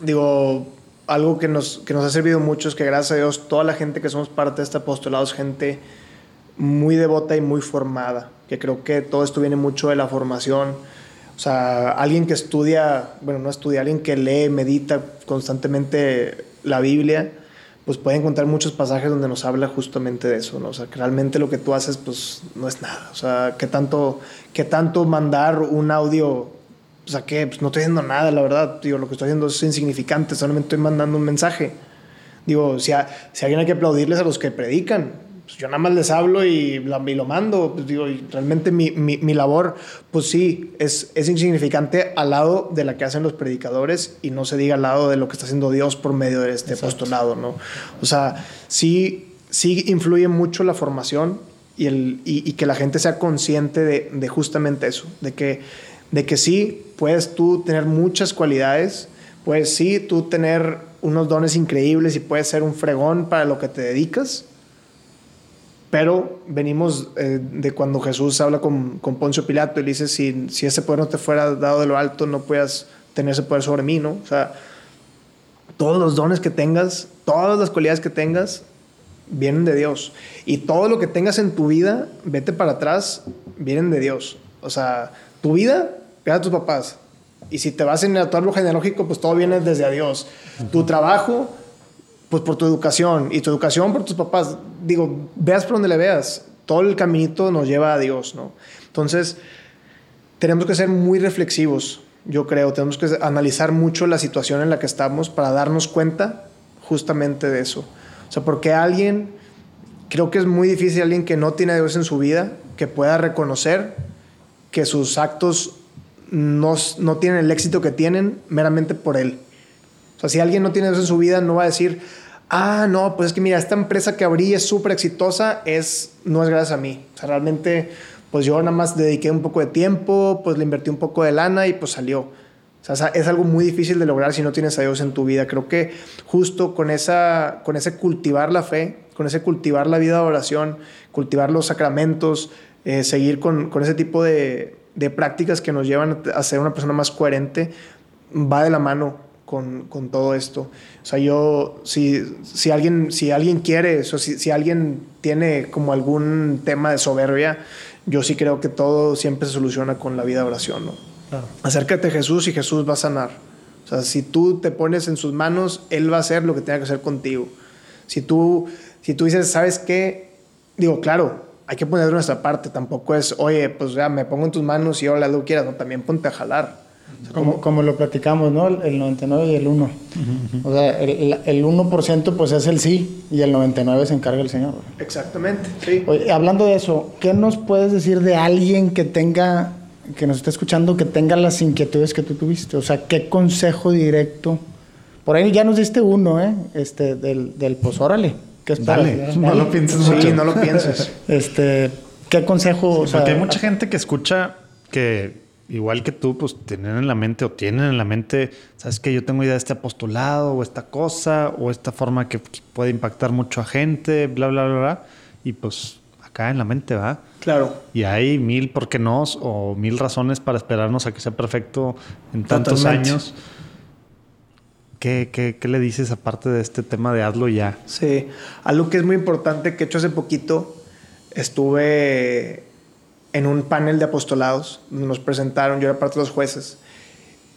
digo algo que nos, que nos ha servido mucho es que gracias a Dios toda la gente que somos parte de este apostolado es gente muy devota y muy formada, que creo que todo esto viene mucho de la formación. O sea, alguien que estudia, bueno, no estudia, alguien que lee, medita constantemente la Biblia, pues puede encontrar muchos pasajes donde nos habla justamente de eso, ¿no? O sea, que realmente lo que tú haces, pues no es nada. O sea, ¿qué tanto, qué tanto mandar un audio? O sea, que pues, no estoy haciendo nada, la verdad. Digo, lo que estoy haciendo es insignificante, solamente estoy mandando un mensaje. Digo, si, si alguien hay que aplaudirles a los que predican, pues, yo nada más les hablo y, lo mando. Pues, digo, y realmente mi, mi, labor, pues sí, es, es insignificante al lado de la que hacen los predicadores y no se diga al lado de lo que está haciendo Dios por medio de este apostolado, ¿no? O sea, sí, sí influye mucho la formación y, el, y, que la gente sea consciente de, de, justamente eso, de que, de que sí, puedes tú tener muchas cualidades, puedes sí tú tener unos dones increíbles y puedes ser un fregón para lo que te dedicas, pero venimos eh, de cuando Jesús habla con, con, Poncio Pilato y le dice, si, si ese poder no te fuera dado de lo alto, no puedas tener ese poder sobre mí, ¿no? O sea, todos los dones que tengas, todas las cualidades que tengas, vienen de Dios. Y todo lo que tengas en tu vida, vete para atrás, vienen de Dios. O sea, tu vida, ve a tus papás. Y si te vas en el árbol genealógico, pues todo viene desde Dios. Tu trabajo, pues por tu educación y tu educación por tus papás. Digo, veas por donde le veas, todo el caminito nos lleva a Dios, ¿no? Entonces, tenemos que ser muy reflexivos, yo creo, tenemos que analizar mucho la situación en la que estamos para darnos cuenta justamente de eso. O sea, porque alguien, creo que es muy difícil alguien que no tiene a Dios en su vida, que pueda reconocer que sus actos no, no tienen el éxito que tienen meramente por él. O sea, si alguien no tiene a Dios en su vida, no va a decir, ah, no, pues es que mira, esta empresa que abrí es súper exitosa, es, no es gracias a mí. O sea, realmente, pues yo nada más dediqué un poco de tiempo, pues le invertí un poco de lana y pues salió. O sea, es algo muy difícil de lograr si no tienes a Dios en tu vida. Creo que justo con, esa, con ese cultivar la fe, con ese cultivar la vida de oración, cultivar los sacramentos, eh, seguir con, con, ese tipo de, de prácticas que nos llevan a ser una persona más coherente va de la mano con, con todo esto. O sea, yo, si, si, alguien, si alguien quiere, o si, si alguien tiene como algún tema de soberbia, yo sí creo que todo siempre se soluciona con la vida de oración, ¿no? Acércate a Jesús y Jesús va a sanar. O sea, si tú te pones en sus manos, Él va a hacer lo que tenga que hacer contigo. Si tú, si tú dices, ¿sabes qué? Digo, claro, hay que poner nuestra parte. Tampoco es, oye, pues ya me pongo en tus manos y ahora lo quieras. No, también ponte a jalar. Como, como, lo platicamos, ¿no? El 99 y el 1. O sea, el, el, 1% pues es el sí y el 99 se encarga el Señor. Exactamente, sí. Oye, hablando de eso, ¿qué nos puedes decir de alguien que tenga, que nos esté escuchando, que tenga las inquietudes que tú tuviste? O sea, ¿qué consejo directo? Por ahí ya nos diste uno, ¿eh? Este, del, del pues órale ¿Qué Dale, no lo pienses sí, no lo pienses. [LAUGHS] este, ¿qué consejo? porque hay mucha gente que escucha que igual que tú, pues tienen en la mente o tienen en la mente, sabes que yo tengo idea de este apostolado o esta cosa o esta forma que puede impactar mucho a gente, bla, bla, bla, bla. Y pues acá en la mente va. Claro. Y hay mil por qué no o mil razones para esperarnos a que sea perfecto en tantos años. ¿Qué, qué, qué le dices aparte de este tema de hazlo ya? Sí, algo que es muy importante que he hecho hace poquito, estuve en un panel de apostolados, nos presentaron, yo era parte de los jueces,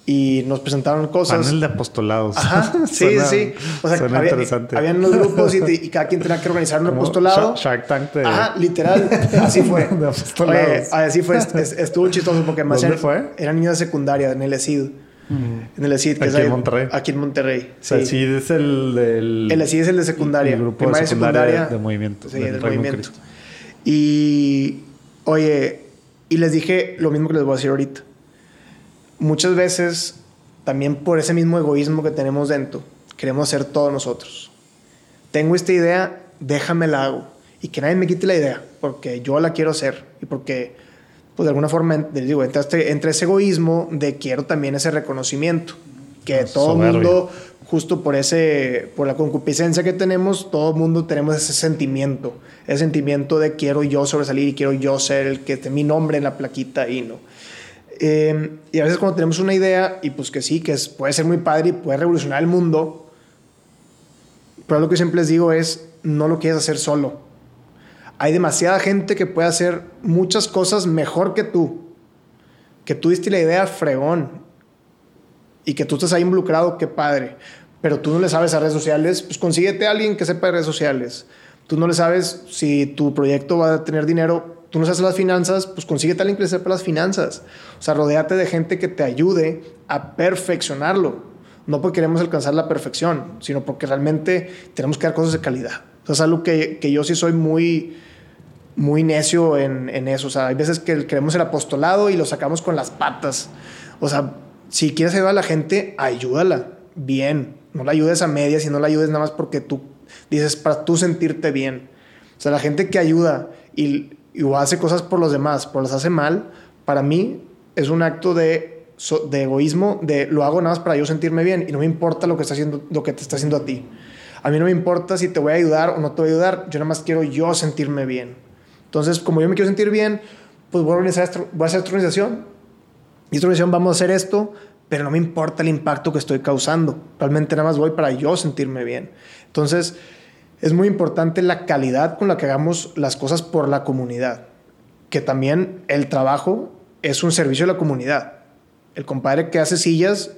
y nos presentaron cosas. Panel de apostolados. Ajá, [LAUGHS] sí, sí. O sea, había, interesante. habían unos grupos y, cada quien tenía que organizar un apostolado. Shark Tank de... Ajá, literal, así fue. [LAUGHS] de apostolados. así fue, [LAUGHS] estuvo chistoso porque más ¿Dónde fue? Era niña de secundaria, en el ESID. En el ESID, que aquí en Monterrey. Aquí en Monterrey. Sí. El ESID es el del. El ESID es el de secundaria. El grupo de secundaria, de movimiento. Sí, del, movimiento. Y, oye, y les dije lo mismo que les voy a decir ahorita. Muchas veces, también por ese mismo egoísmo que tenemos dentro, queremos hacer todo nosotros. Tengo esta idea, déjame la hago. Y que nadie me quite la idea, porque yo la quiero hacer y porque pues de alguna forma, digo, entra, este, entre ese egoísmo de quiero también ese reconocimiento, que todo el mundo, justo por, ese, por la concupiscencia que tenemos, todo el mundo tenemos ese sentimiento, ese sentimiento de quiero yo sobresalir y quiero yo ser el que esté mi nombre en la plaquita y no. Em, y a veces cuando tenemos una idea, y pues que sí, que es, puede ser muy padre y puede revolucionar el mundo, pero lo que siempre les digo es, no lo quieres hacer solo hay demasiada gente que puede hacer muchas cosas mejor que tú. Que tú diste la idea fregón y que tú estás ahí involucrado, qué padre. Pero tú no le sabes a redes sociales, pues consíguete a alguien que sepa de redes sociales. Tú no le sabes si tu proyecto va a tener dinero, tú no sabes las finanzas, pues consíguete a alguien que le sepa las finanzas. O sea, rodeate de gente que te ayude a perfeccionarlo. No porque queremos alcanzar la perfección, sino porque realmente tenemos que dar cosas de calidad. O sea, es algo que, que yo sí soy muy, muy necio en, en, eso. O sea, hay veces que queremos el apostolado y lo sacamos con las patas. O sea, si quieres ayudar a la gente, ayúdala bien. No la ayudes a medias y no la ayudes nada más porque tú dices para tú sentirte bien. O sea, la gente que ayuda y, y hace cosas por los demás, por las hace mal, para mí es un acto de, de egoísmo, de lo hago nada más para yo sentirme bien y no me importa lo que, está haciendo, lo que te está haciendo a ti. A mí no me importa si te voy a ayudar o no te voy a ayudar, yo nada más quiero yo sentirme bien. Entonces, como yo me quiero sentir bien, pues voy a, organizar, voy a hacer esta organización. Organización vamos a hacer esto, pero no me importa el impacto que estoy causando. Realmente nada más voy para yo sentirme bien. Entonces, es muy importante la calidad con la que hagamos las cosas por la comunidad. Que también el trabajo es un servicio a la comunidad. El compadre que hace sillas,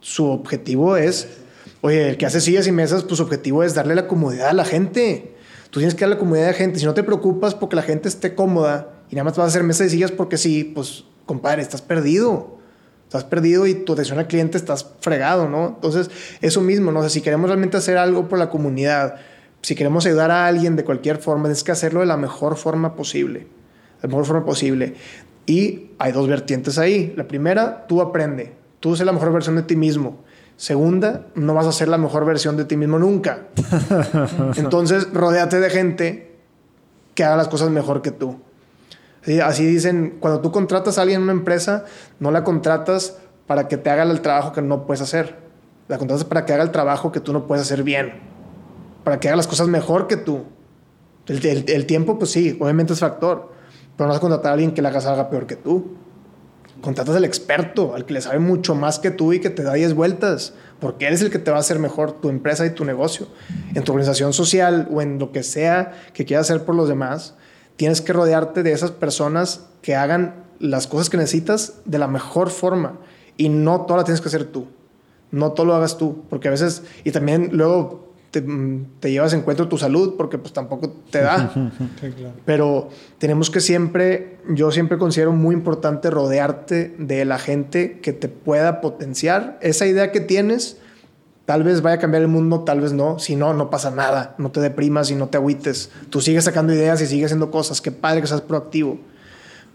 su objetivo es, oye, el que hace sillas y mesas, pues su objetivo es darle la comodidad a la gente. Tú tienes que dar la comodidad de gente. Si no te preocupas porque la gente esté cómoda y nada más vas a hacer mesas y sillas porque sí, pues, compadre, estás perdido. Estás perdido y tu atención al cliente estás fregado, ¿no? Entonces, eso mismo, ¿no? sé si queremos realmente hacer algo por la comunidad, si queremos ayudar a alguien de cualquier forma, tienes que hacerlo de la mejor forma posible. La mejor forma posible. Y hay dos vertientes ahí. La primera, tú aprende. Tú sé la mejor versión de ti mismo. Segunda, no vas a ser la mejor versión de ti mismo nunca. [LAUGHS] Entonces, rodéate de gente que haga las cosas mejor que tú. Así dicen, cuando tú contratas a alguien en una empresa, no la contratas para que te haga el trabajo que no puedes hacer. La contratas para que haga el trabajo que tú no puedes hacer bien. Para que haga las cosas mejor que tú. El, tiempo, pues sí, obviamente es factor. Pero no vas a contratar a alguien que la haga peor que tú. Contratas al experto, al que le sabe mucho más que tú y que te da 10 vueltas, porque eres el que te va a hacer mejor tu empresa y tu negocio. En tu organización social o en lo que sea que quieras hacer por los demás, tienes que rodearte de esas personas que hagan las cosas que necesitas de la mejor forma y no todo la tienes que hacer tú. No todo lo hagas tú, porque a veces, y también luego te, mm, te llevas en cuenta tu salud, porque pues tampoco te da. [LAUGHS] Pero tenemos que siempre, yo siempre considero muy importante rodearte de la gente que te pueda potenciar esa idea que tienes. Tal vez vaya a cambiar el mundo, tal vez no. Si no, no pasa nada. No te deprimas y no te agüites. Tú sigues sacando ideas y sigues haciendo cosas. Qué padre que seas proactivo.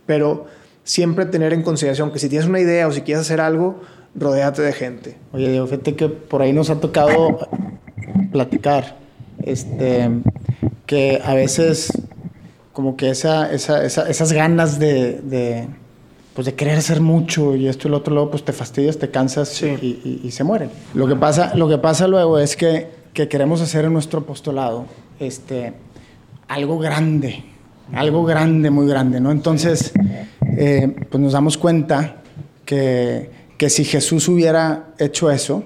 Pero siempre tener en consideración que si tienes una idea o si quieres hacer algo, rodéate de gente. Oye, Diego, fíjate que por ahí nos ha tocado platicar, este, que a veces como que esa, esa, esa- esas ganas de, de, pues de querer hacer mucho y esto y lo otro, luego pues te fastidias, te cansas Sí. y, y- y se mueren. Lo que pasa, lo que pasa luego es que, que queremos hacer en nuestro apostolado este, algo grande, algo grande, muy grande, ¿no? Entonces, eh, pues nos damos cuenta que, que si Jesús hubiera hecho eso,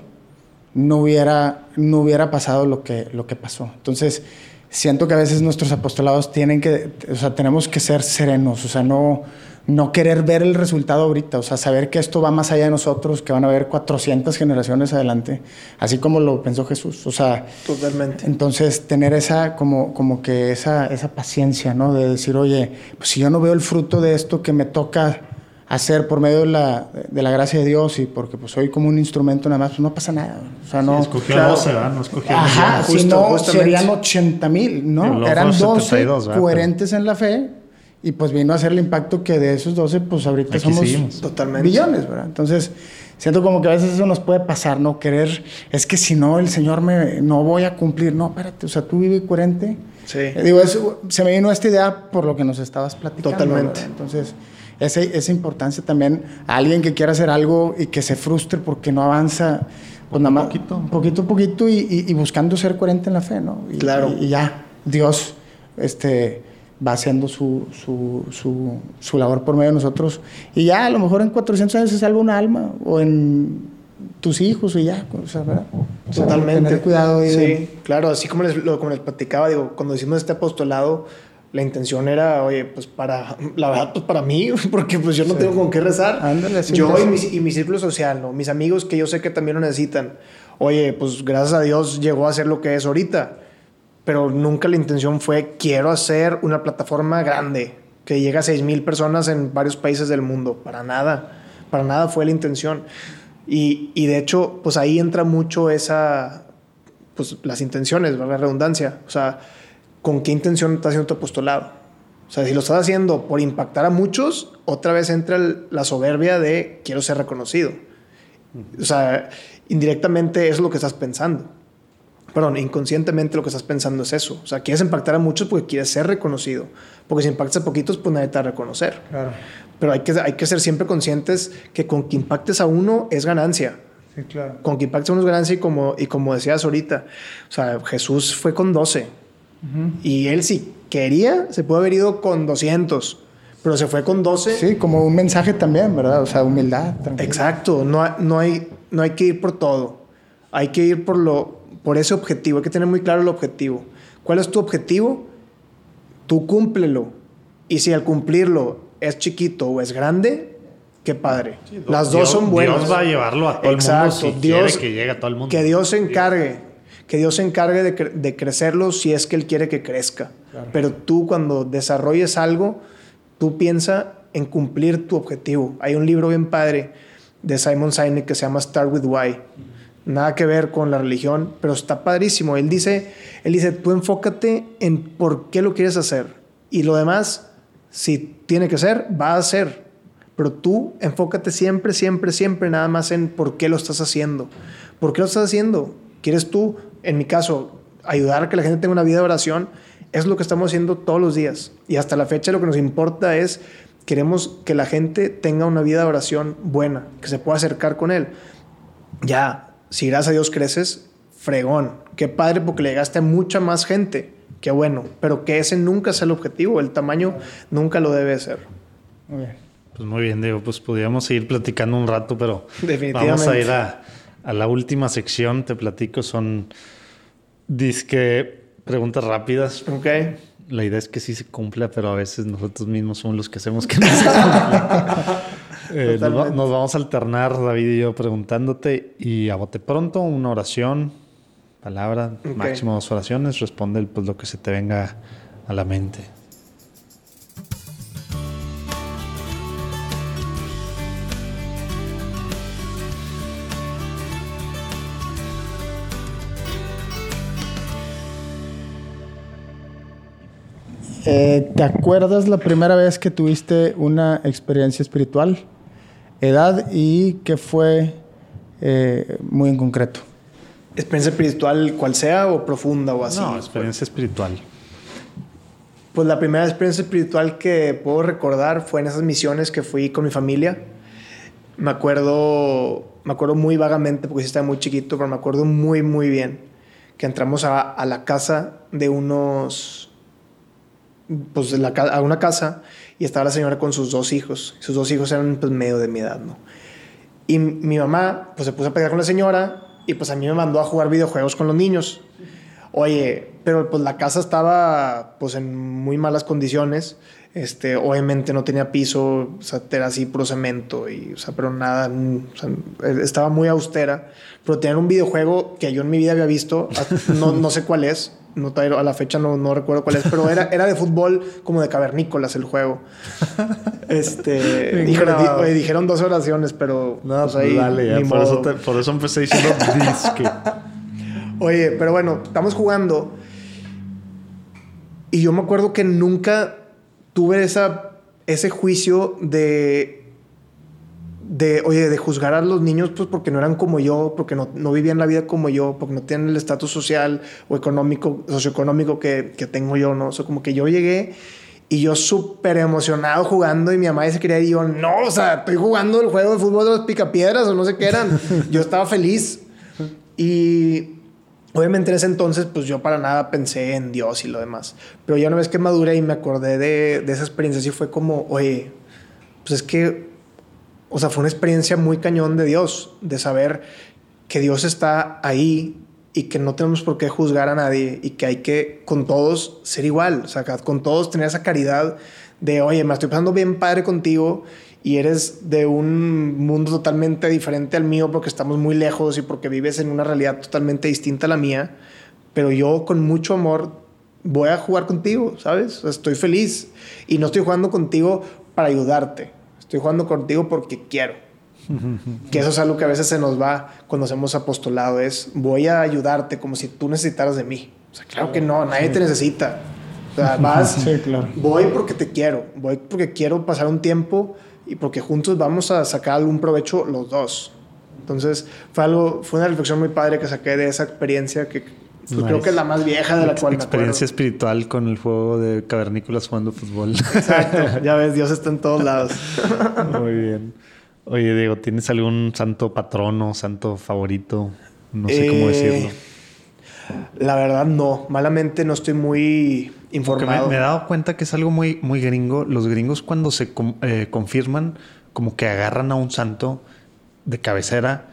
no hubiera, no hubiera pasado lo que, lo que pasó. Entonces, siento que a veces nuestros apostolados tienen que, o sea, tenemos que ser serenos, o sea, no, no querer ver el resultado ahorita, o sea, saber que esto va más allá de nosotros, que van a haber 400 generaciones adelante, así como lo pensó Jesús, o sea, Totalmente. entonces, tener esa, como, como que esa, esa paciencia, ¿no? De decir, oye, pues si yo no veo el fruto de esto que me toca hacer por medio de la, de la gracia de Dios y porque pues soy como un instrumento nada más, pues no pasa nada. O sea, no... Escogió claro. a 12, ¿verdad? No escogió Ajá, si Justo, no, justamente. serían 80 mil, ¿no? Eran fueron 12 72, ¿verdad? coherentes en la fe y pues vino a ser el impacto que de esos 12, pues ahorita Aquí somos seguimos. Totalmente. billones, ¿verdad? Entonces, siento como que a veces eso nos puede pasar, ¿no? Querer, es que si no, el Señor me, no voy a cumplir. No, espérate, o sea, tú vive coherente. Sí. Eh, Digo, eso, se me vino esta idea por lo que nos estabas platicando. Totalmente. ¿verdad? Entonces, ese- esa importancia también a alguien que quiera hacer algo y que se frustre porque no avanza, pues nada más, poquito. poquito a poquito y, y- y buscando ser coherente en la fe, ¿no? Y, Claro. Y, y ya, Dios este, va haciendo su, su, su, su labor por medio de nosotros. Y ya, a lo mejor en 400 años se salva una alma o en tus hijos y ya, o sea, ¿verdad? O sea, Totalmente. Tener cuidado y de- Sí, claro, así como les, lo, como les platicaba, digo, cuando hicimos este apostolado, la intención era, oye, pues para, la verdad, pues para mí, [LAUGHS] porque pues yo no tengo con qué rezar. Ándale, sí, yo sí. y mi, y mi círculo social, ¿no? Mis amigos que yo sé que también lo necesitan. Oye, pues gracias a Dios llegó a ser lo que es ahorita. Pero nunca la intención fue, quiero hacer una plataforma grande que llegue a 6 mil personas en varios países del mundo. Para nada. Para nada fue la intención. Y, y de hecho, pues ahí entra mucho esa, pues las intenciones, ¿verdad? La redundancia. O sea, ¿con qué intención estás haciendo tu apostolado? O sea, si lo estás haciendo por impactar a muchos, otra vez entra el- la soberbia de quiero ser reconocido. O sea, indirectamente eso es lo que estás pensando. Perdón, inconscientemente lo que estás pensando es eso. O sea, quieres impactar a muchos porque quieres ser reconocido. Porque si impactas a poquitos, pues nadie te va a reconocer. Claro. Pero hay que, hay que ser siempre conscientes que con que impactes a uno es ganancia Sí, claro. con que impacte unos ganancia y como, y como decías ahorita, o sea, Jesús fue con 12 y él si quería se pudo haber ido con 200, pero se fue con 12. Sí, como un mensaje también, ¿verdad? O sea, humildad. tranquilidad. Exacto, no, no, hay, no hay que ir por todo, hay que ir por, lo, por ese objetivo, hay que tener muy claro el objetivo. ¿Cuál es tu objetivo? Tú cúmplelo. Y si al cumplirlo es chiquito o es grande, qué padre. Las dos son buenas. Dios va a llevarlo a todo Exacto, el mundo si Dios- que llegue a todo el mundo. Que Dios se encargue, que Dios se encargue de, cre- de crecerlo si es que Él quiere que crezca. Pero tú cuando desarrolles algo, tú piensa en cumplir tu objetivo. Hay un libro bien padre de Simon Sinek que se llama Start with Why. Nada que ver con la religión, pero está padrísimo. Él dice, él dice, tú enfócate en por qué lo quieres hacer. Y lo demás, si tiene que ser, va a ser. Pero tú enfócate siempre, siempre, siempre nada más en por qué lo estás haciendo. ¿Por qué lo estás haciendo? ¿Quieres tú, en mi caso, ayudar a que la gente tenga una vida de oración? Es lo que estamos haciendo todos los días. Y hasta la fecha lo que nos importa es, queremos que la gente tenga una vida de oración buena, que se pueda acercar con Él. Ya, si gracias a Dios creces, fregón. Qué padre porque le llegaste a mucha más gente. Qué bueno. Pero que ese nunca sea el objetivo. El tamaño nunca lo debe ser. Muy bien. Pues muy bien, Diego. Pues podríamos seguir platicando un rato, pero Definitivamente. vamos a ir a, a la última sección. Te platico, son disque preguntas rápidas. Ok. La idea es que sí se cumpla, pero a veces nosotros mismos somos los que hacemos que no se cumpla. [LAUGHS] Eh, nos, vamos a alternar, David y yo, preguntándote. Y a bote pronto, una oración, palabra, máximo dos oraciones. Responde pues, lo que se te venga a la mente. Eh, ¿Te acuerdas la primera vez que tuviste una experiencia espiritual? ¿Edad y qué fue eh, muy en concreto? Experiencia espiritual, cual sea, o profunda o así. no, experiencia espiritual. Pues la primera experiencia espiritual que puedo recordar fue en esas misiones que fui con mi familia. Me acuerdo, me acuerdo muy vagamente porque sí estaba muy chiquito, pero me acuerdo muy, muy bien que entramos a, a la casa de unos, pues de la a una casa y estaba la señora con sus dos hijos. Sus dos hijos eran pues medio de mi edad, ¿no? Y mi mamá pues se puso a pelear con la señora y pues a mí me mandó a jugar videojuegos con los niños. Oye, pero pues la casa estaba pues en muy malas condiciones. Este, obviamente no tenía piso, o sea, era así puro cemento y, o sea, pero nada, mm, eh, estaba muy austera. Pero tenían un videojuego que yo en mi vida había visto, [LAUGHS] no, no sé cuál es, no, a la fecha no, no recuerdo cuál es, pero era, era de fútbol como de cavernícolas el juego. Este, di- dijeron dos oraciones, pero No, pues pues ahí, dale, ya, por, eso te- por eso empecé diciendo [LAUGHS] disque. Oye, pero bueno, estamos jugando. Y yo me acuerdo que nunca tuve esa, ese juicio de, de, oye, de juzgar a los niños pues porque no eran como yo, porque no, no vivían la vida como yo, porque no tienen el estatus social o económico, socioeconómico que, que tengo yo, ¿no? O sea, como que yo llegué y yo súper emocionado jugando y mi mamá se quería y yo, no, o sea, estoy jugando el juego de fútbol de los picapiedras o no sé qué eran. [LAUGHS] yo estaba feliz. Y obviamente en ese entonces, pues yo para nada pensé en Dios y lo demás. Pero ya una vez que maduré y me acordé de, de esa experiencia, sí fue como, oye, pues es que, o sea, fue una experiencia muy cañón de Dios, de saber que Dios está ahí y que no tenemos por qué juzgar a nadie y que hay que con todos ser igual, o sea, con todos tener esa caridad de, oye, me estoy pasando bien padre contigo y eres de un mundo totalmente diferente al mío porque estamos muy lejos y porque vives en una realidad totalmente distinta a la mía, pero yo con mucho amor voy a jugar contigo, ¿sabes? Estoy feliz y no estoy jugando contigo para ayudarte, estoy jugando contigo porque quiero. [LAUGHS] Que eso es algo que a veces se nos va cuando hacemos apostolado, es voy a ayudarte como si tú necesitaras de mí. O sea, claro que no, nadie te necesita. O sea, vas, [LAUGHS] Sí, claro. voy porque te quiero, voy porque quiero pasar un tiempo y porque juntos vamos a sacar algún provecho los dos. Entonces, fue algo, fue una reflexión muy padre que saqué de esa experiencia que pues, Nice. creo que es la más vieja de la Ex- cual Experiencia espiritual con el juego de cavernícolas jugando fútbol. Exacto, [LAUGHS] ya ves, Dios está en todos lados. Muy bien. Oye, Diego, ¿tienes algún santo patrono, santo favorito? No sé cómo Eh, decirlo. La verdad, no. Malamente no estoy muy me, informado. me he dado cuenta que es algo muy, muy gringo. Los gringos cuando se eh, confirman, como que agarran a un santo de cabecera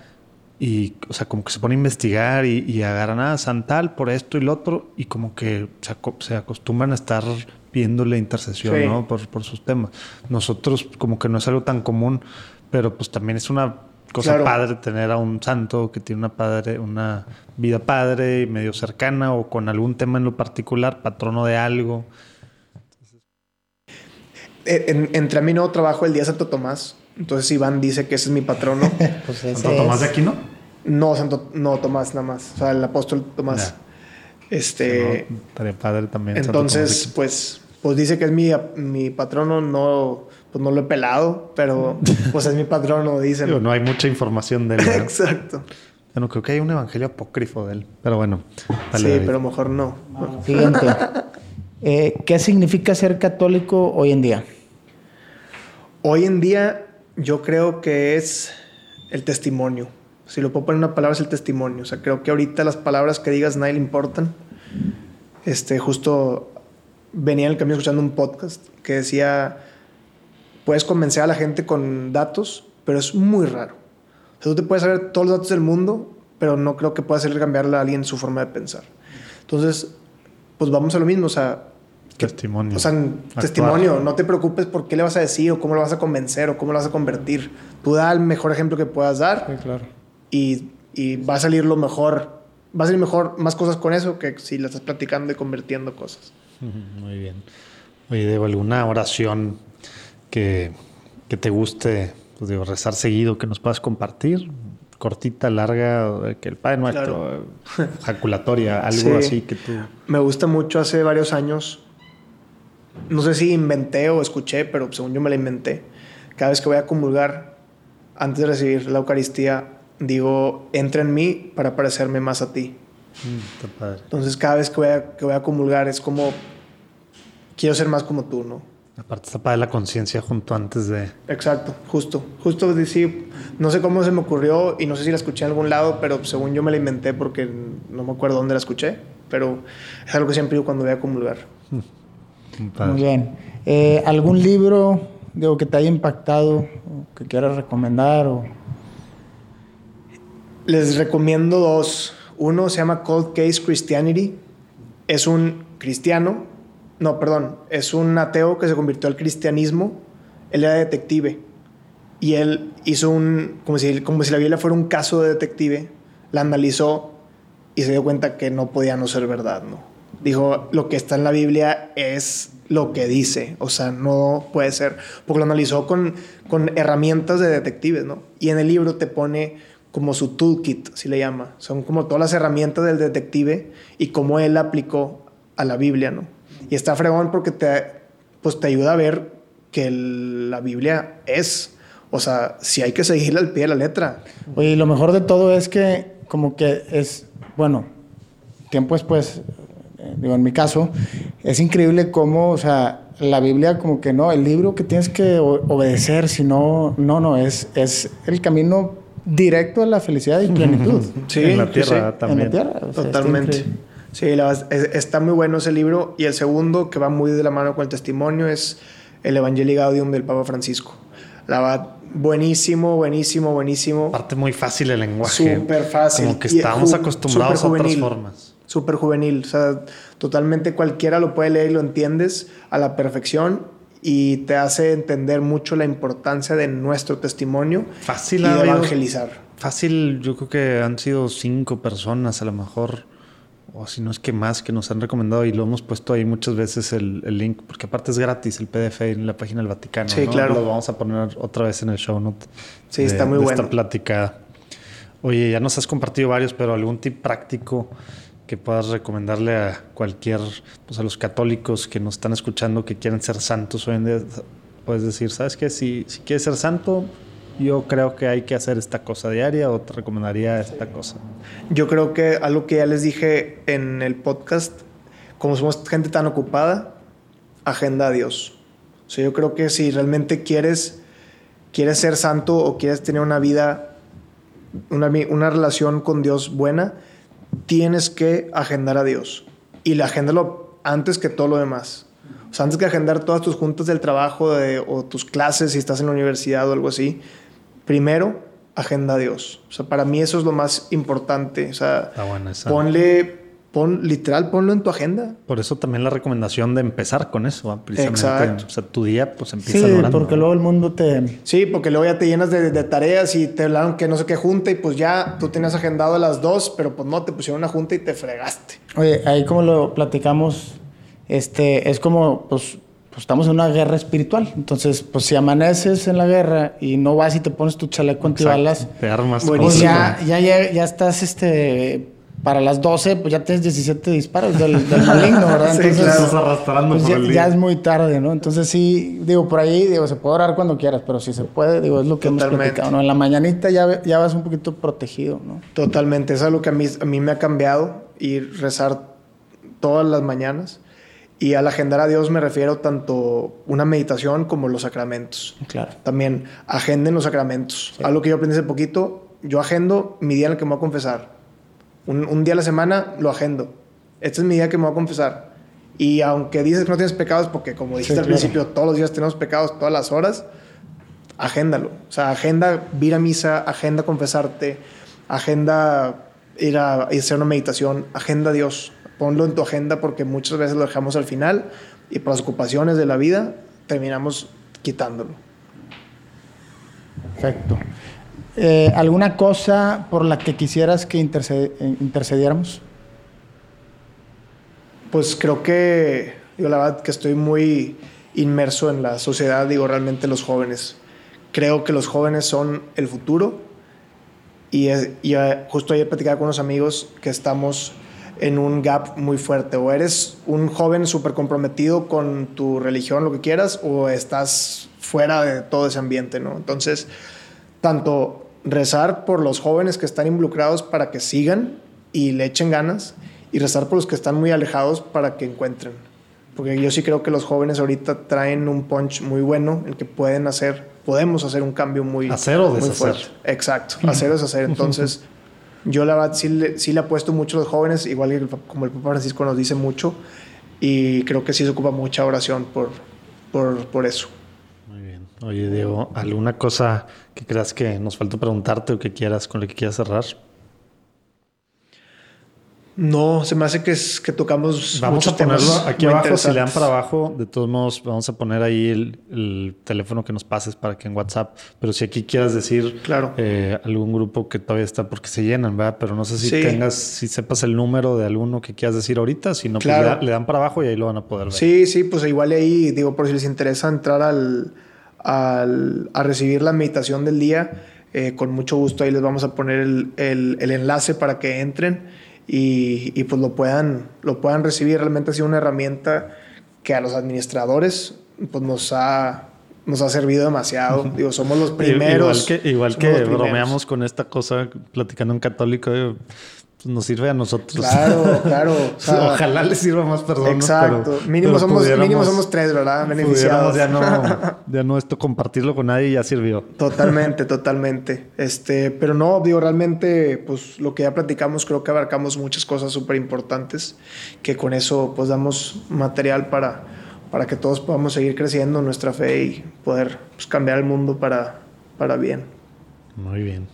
y, o sea, como que se pone a investigar y, y agarran a Santal por esto y lo otro y como que se, aco- se acostumbran a estar pidiéndole intercesión, Sí. ¿no? Por, por sus temas. Nosotros como que no es algo tan común, pero pues también es una cosa Claro. padre tener a un santo que tiene una padre, una vida padre y medio cercana o con algún tema en lo particular, patrono de algo. Eh, en- entre a mi nuevo trabajo el día Santo Tomás. Entonces Iván dice que ese es mi patrono. [LAUGHS] Pues ese ¿Santo Tomás de Aquino? no, Santo, no, Tomás nada más. O sea, el apóstol Tomás. Este, No, estaría padre también. Santo Tomás entonces, pues, pues dice que es mi, mi patrono. No, pues no lo he pelado, pero [LAUGHS] pues es mi patrono, dicen. Digo, no hay mucha información de él. [LAUGHS] Exacto. bueno, creo que hay un evangelio apócrifo de él. Pero bueno, dale, sí, David. pero mejor no. Siguiente. Eh, ¿Qué significa ser católico hoy en día? Hoy en día yo creo que es el testimonio. Si lo puedo poner en una palabra es el testimonio. O sea, creo que ahorita las palabras que digas nadie le importan. Este, justo venía en el camino escuchando un podcast que decía puedes convencer a la gente con datos, pero es muy raro. O sea, tú te puedes saber todos los datos del mundo, pero no creo que pueda hacerle cambiarle a alguien su forma de pensar. Entonces, pues vamos a lo mismo, o sea, Testimonio. o sea, Actuar. testimonio, no te preocupes por qué le vas a decir o cómo lo vas a convencer o cómo lo vas a convertir. Tú da el mejor ejemplo que puedas dar Sí, claro. y, y va a salir lo mejor, va a salir mejor más cosas con eso que si la estás platicando y convirtiendo cosas. Muy bien. Oye, Diego, ¿alguna oración que, que te guste pues, digo, rezar seguido que nos puedas compartir? Cortita, larga, que el Padre Nuestro, eh, jaculatoria, algo Sí. así que tú... Me gusta mucho hace varios años. No sé si inventé o escuché, pero según yo me la inventé. Cada vez que voy a comulgar, antes de recibir la Eucaristía, digo, entra en mí para parecerme más a ti. Mm, padre. Entonces, cada vez que voy a, que voy a comulgar es como, quiero ser más como tú, ¿no? Aparte está padre la conciencia junto antes de... Exacto, justo. Justo sí, no sé cómo se me ocurrió y no sé si la escuché en algún lado, pero según yo me la inventé porque no me acuerdo dónde la escuché. Pero es algo que siempre digo cuando voy a comulgar. padre. Muy bien. Eh, ¿Algún libro digo, que te haya impactado o que quieras recomendar? O... Les recomiendo dos. Uno se llama Cold Case Christianity. Es un cristiano, no, perdón, es un ateo que se convirtió al cristianismo. Él era detective y él hizo un, como si, como si la Biblia fuera un caso de detective, la analizó y se dio cuenta que no podía no ser verdad, ¿no? Dijo, lo que está en la Biblia es lo que dice, o sea, no puede ser, porque lo analizó con, con herramientas de detectives, ¿no? Y en el libro te pone como su toolkit, así le llama, son como todas las herramientas del detective y cómo él aplicó a la Biblia, ¿no? Y está fregón porque te, pues te ayuda a ver que la Biblia es, o sea, si hay que seguirla al pie de la letra. Oye, y lo mejor de todo es que como que es, bueno, tiempo después, digo, en mi caso, es increíble cómo, o sea, la Biblia como que no, el libro que tienes que obedecer, si no, no, no, es, es el camino directo a la felicidad y plenitud. Sí, en la tierra sí. también. En la tierra. o sea, Totalmente. Sí, la es- está muy bueno ese libro. Y el segundo, que va muy de la mano con el testimonio, es el Evangelii Gaudium del Papa Francisco. La verdad, buenísimo, buenísimo, buenísimo. Aparte muy fácil el lenguaje. Súper fácil. Como que estábamos acostumbrados a otras formas. Súper juvenil. O sea, totalmente cualquiera lo puede leer y lo entiendes a la perfección. Y te hace entender mucho la importancia de nuestro testimonio Fácil y de evangelizar. Fácil, yo creo que han sido cinco personas a lo mejor, o si no es que más, que nos han recomendado y lo hemos puesto ahí muchas veces el, el link, porque aparte es gratis el PDF en la página del Vaticano. Sí, ¿no? claro. Lo vamos a poner otra vez en el show note. Sí, de- está muy de bueno. Esta plática. Oye, ya nos has compartido varios, pero algún tip práctico que puedas recomendarle a cualquier, pues a los católicos que nos están escuchando que quieren ser santos hoy en día. Puedes decir, ¿sabes qué? Si, si quieres ser santo, yo creo que hay que hacer esta cosa diaria o te recomendaría esta cosa. Yo creo que algo que ya les dije en el podcast, como somos gente tan ocupada, agenda a Dios. O sea, yo creo que si realmente quieres, quieres ser santo o quieres tener una vida, una, una relación con Dios buena, tienes que agendar a Dios. Y la agéndalo antes que todo lo demás. O sea, antes que agendar todas tus juntas del trabajo de- o tus clases, si estás en la universidad o algo así, primero agenda a Dios. O sea, para mí eso es lo más importante. O sea, ponle, pon, literal, ponlo en tu agenda. Por eso también la recomendación de empezar con eso, precisamente. Exacto. O sea, tu día pues empieza Sí, orando, porque luego el mundo te... Sí, porque luego ya te llenas de, de tareas y te hablaron que no sé qué junta y pues ya tú tenías agendado a las dos, pero pues no, te pusieron una junta y te fregaste. Oye, ahí como lo platicamos, este, es como, pues, pues estamos en una guerra espiritual. Entonces, pues si amaneces en la guerra y no vas y te pones tu chaleco antibalas. Te armas Buenísimo. pues ya, ya, ya, ya estás, este, para las 12, pues ya tienes 17 disparos del, del [LAUGHS] maligno, ¿verdad? Sí, claro. Estás arrastrando pues por ya, el día. ya es muy tarde, ¿no? Entonces sí, digo, por ahí, digo, se puede orar cuando quieras, pero si se puede, digo, es lo que hemos Totalmente. platicado, ¿no? En la mañanita ya, ya vas un poquito protegido, ¿no? Totalmente, eso es algo que a mí, a mí me ha cambiado y rezar todas las mañanas. Y al agendar a Dios me refiero tanto una meditación como los sacramentos. Claro. También agenden los sacramentos. Algo que yo aprendí hace poquito, yo agendo mi día en el que me voy a confesar. Un, un día a la semana lo agendo. Este es mi día que me voy a confesar. Y aunque dices que no tienes pecados, porque como dijiste Sí, al claro. principio, todos los días tenemos pecados, todas las horas, agéndalo. O sea, agenda ir a misa, agenda confesarte, agenda ir a, ir a hacer una meditación, agenda a Dios. Ponlo en tu agenda porque muchas veces lo dejamos al final y por las ocupaciones de la vida terminamos quitándolo. Perfecto. Eh, ¿Alguna cosa por la que quisieras que eh, intercediéramos? Pues creo que, digo, la verdad que estoy muy inmerso en la sociedad, digo, realmente los jóvenes. Creo que los jóvenes son el futuro y, es- y, eh, justo ayer platicaba con unos amigos que estamos en un gap muy fuerte. O eres un joven súper comprometido con tu religión, lo que quieras, o estás fuera de todo ese ambiente, ¿no? Entonces, tanto rezar por los jóvenes que están involucrados para que sigan y le echen ganas, y rezar por los que están muy alejados para que encuentren. Porque yo sí creo que los jóvenes ahorita traen un punch muy bueno, el que pueden hacer, podemos hacer un cambio muy, Hacer o muy deshacer. fuerte. Exacto, hacer o deshacer. Entonces, yo la verdad sí le, sí le apuesto mucho a los jóvenes, igual que el como el Papa Francisco nos dice mucho, y creo que sí se ocupa mucha oración por, por, por eso. Oye, Diego, ¿alguna cosa que creas que nos faltó preguntarte o que quieras con lo que quieras cerrar? No, se me hace que, es, que tocamos Vamos a ponerlo aquí abajo. Si le dan para abajo, de todos modos, vamos a poner ahí el, el teléfono que nos pases para que en WhatsApp. Pero si aquí quieras decir Claro. eh, algún grupo que todavía está porque se llenan, ¿verdad? Pero no sé si Sí. tengas, si sepas el número de alguno que quieras decir ahorita. Si no, pues le dan para abajo y ahí lo van a poder ver. Sí, sí, pues igual ahí, digo, por si les interesa entrar al, al- a recibir la meditación del día, eh, con mucho gusto ahí les vamos a poner el, el- el enlace para que entren y, y, pues lo puedan, lo puedan recibir. Realmente ha sido una herramienta que a los administradores pues nos ha, nos ha servido demasiado. Digo, somos los primeros. Igual que, igual que primeros. bromeamos con esta cosa, platicando en católico, nos sirve a nosotros. Claro, [LAUGHS] claro. o sea, Ojalá les sirva a más personas. Exacto. pero- mínimo, pero somos, mínimo somos tres, ¿verdad? Beneficiados. ya no, [LAUGHS] ya no esto compartirlo con nadie ya sirvió. Totalmente, [LAUGHS] totalmente. Este, pero no, digo, realmente, pues lo que ya platicamos, creo que abarcamos muchas cosas súper importantes, que con eso pues damos material para, para que todos podamos seguir creciendo en nuestra fe y poder pues, cambiar el mundo para, para bien. Muy bien.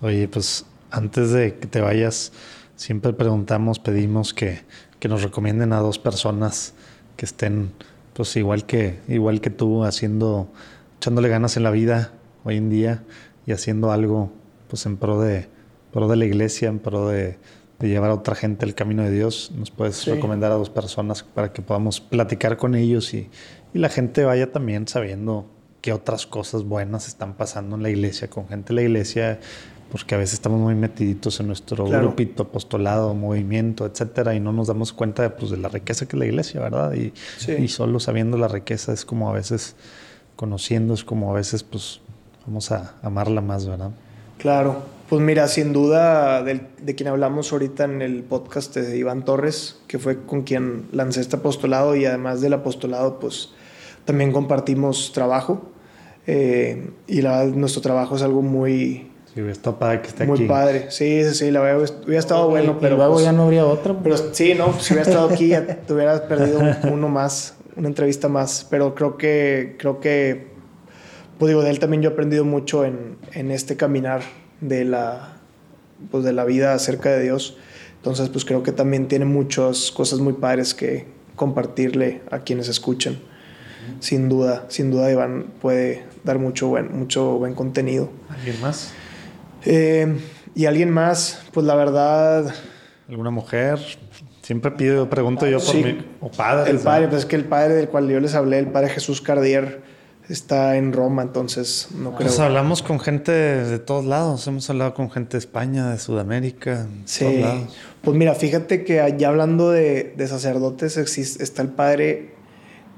Oye, pues antes de que te vayas, siempre preguntamos, pedimos que, que nos recomienden a dos personas que estén, pues igual que, igual que tú, haciendo, echándole ganas en la vida hoy en día y haciendo algo, pues en pro de, pro de la iglesia, en pro de, de llevar a otra gente al camino de Dios. Nos puedes Sí. recomendar a dos personas para que podamos platicar con ellos y, y la gente vaya también sabiendo qué otras cosas buenas están pasando en la iglesia, con gente de la iglesia, porque a veces estamos muy metiditos en nuestro Claro. grupito, apostolado, movimiento, etcétera, y no nos damos cuenta de, pues, de la riqueza que es la iglesia, ¿verdad? Y, Sí. y solo sabiendo la riqueza es como a veces, conociendo, es como a veces, pues, vamos a amarla más, ¿verdad? Claro, pues mira, sin duda de, quien hablamos ahorita en el podcast de Iván Torres, que fue con quien lancé este apostolado y además del apostolado, pues también compartimos trabajo. Eh, y la verdad, nuestro trabajo es algo muy, Sí, está padre que esté muy aquí. padre. Sí, sí, sí, la verdad, hubiera estado bueno, Y pero, luego pues, ya no habría otra. pero sí, no, si hubiera estado aquí ya te hubieras perdido uno más, una entrevista más. Pero creo que, creo que, pues digo, de él también yo he aprendido mucho en, en este caminar de la, pues de la vida acerca de Dios. Entonces, pues creo que también tiene muchas cosas muy padres que compartirle a quienes escuchen. Sin duda, sin duda Iván puede dar mucho buen, mucho buen contenido. ¿Alguien más? Eh, y alguien más, pues la verdad, ¿Alguna mujer? Siempre pido, pregunto yo por Sí. mi... O padres. El padre, pues es que el padre del cual yo les hablé, el padre Jesús Cardier, está en Roma, entonces no creo. Pues hablamos con gente de todos lados. Hemos hablado con gente de España, de Sudamérica, de todos Sí. lados. Pues mira, fíjate que allá hablando de, de sacerdotes existe, está el padre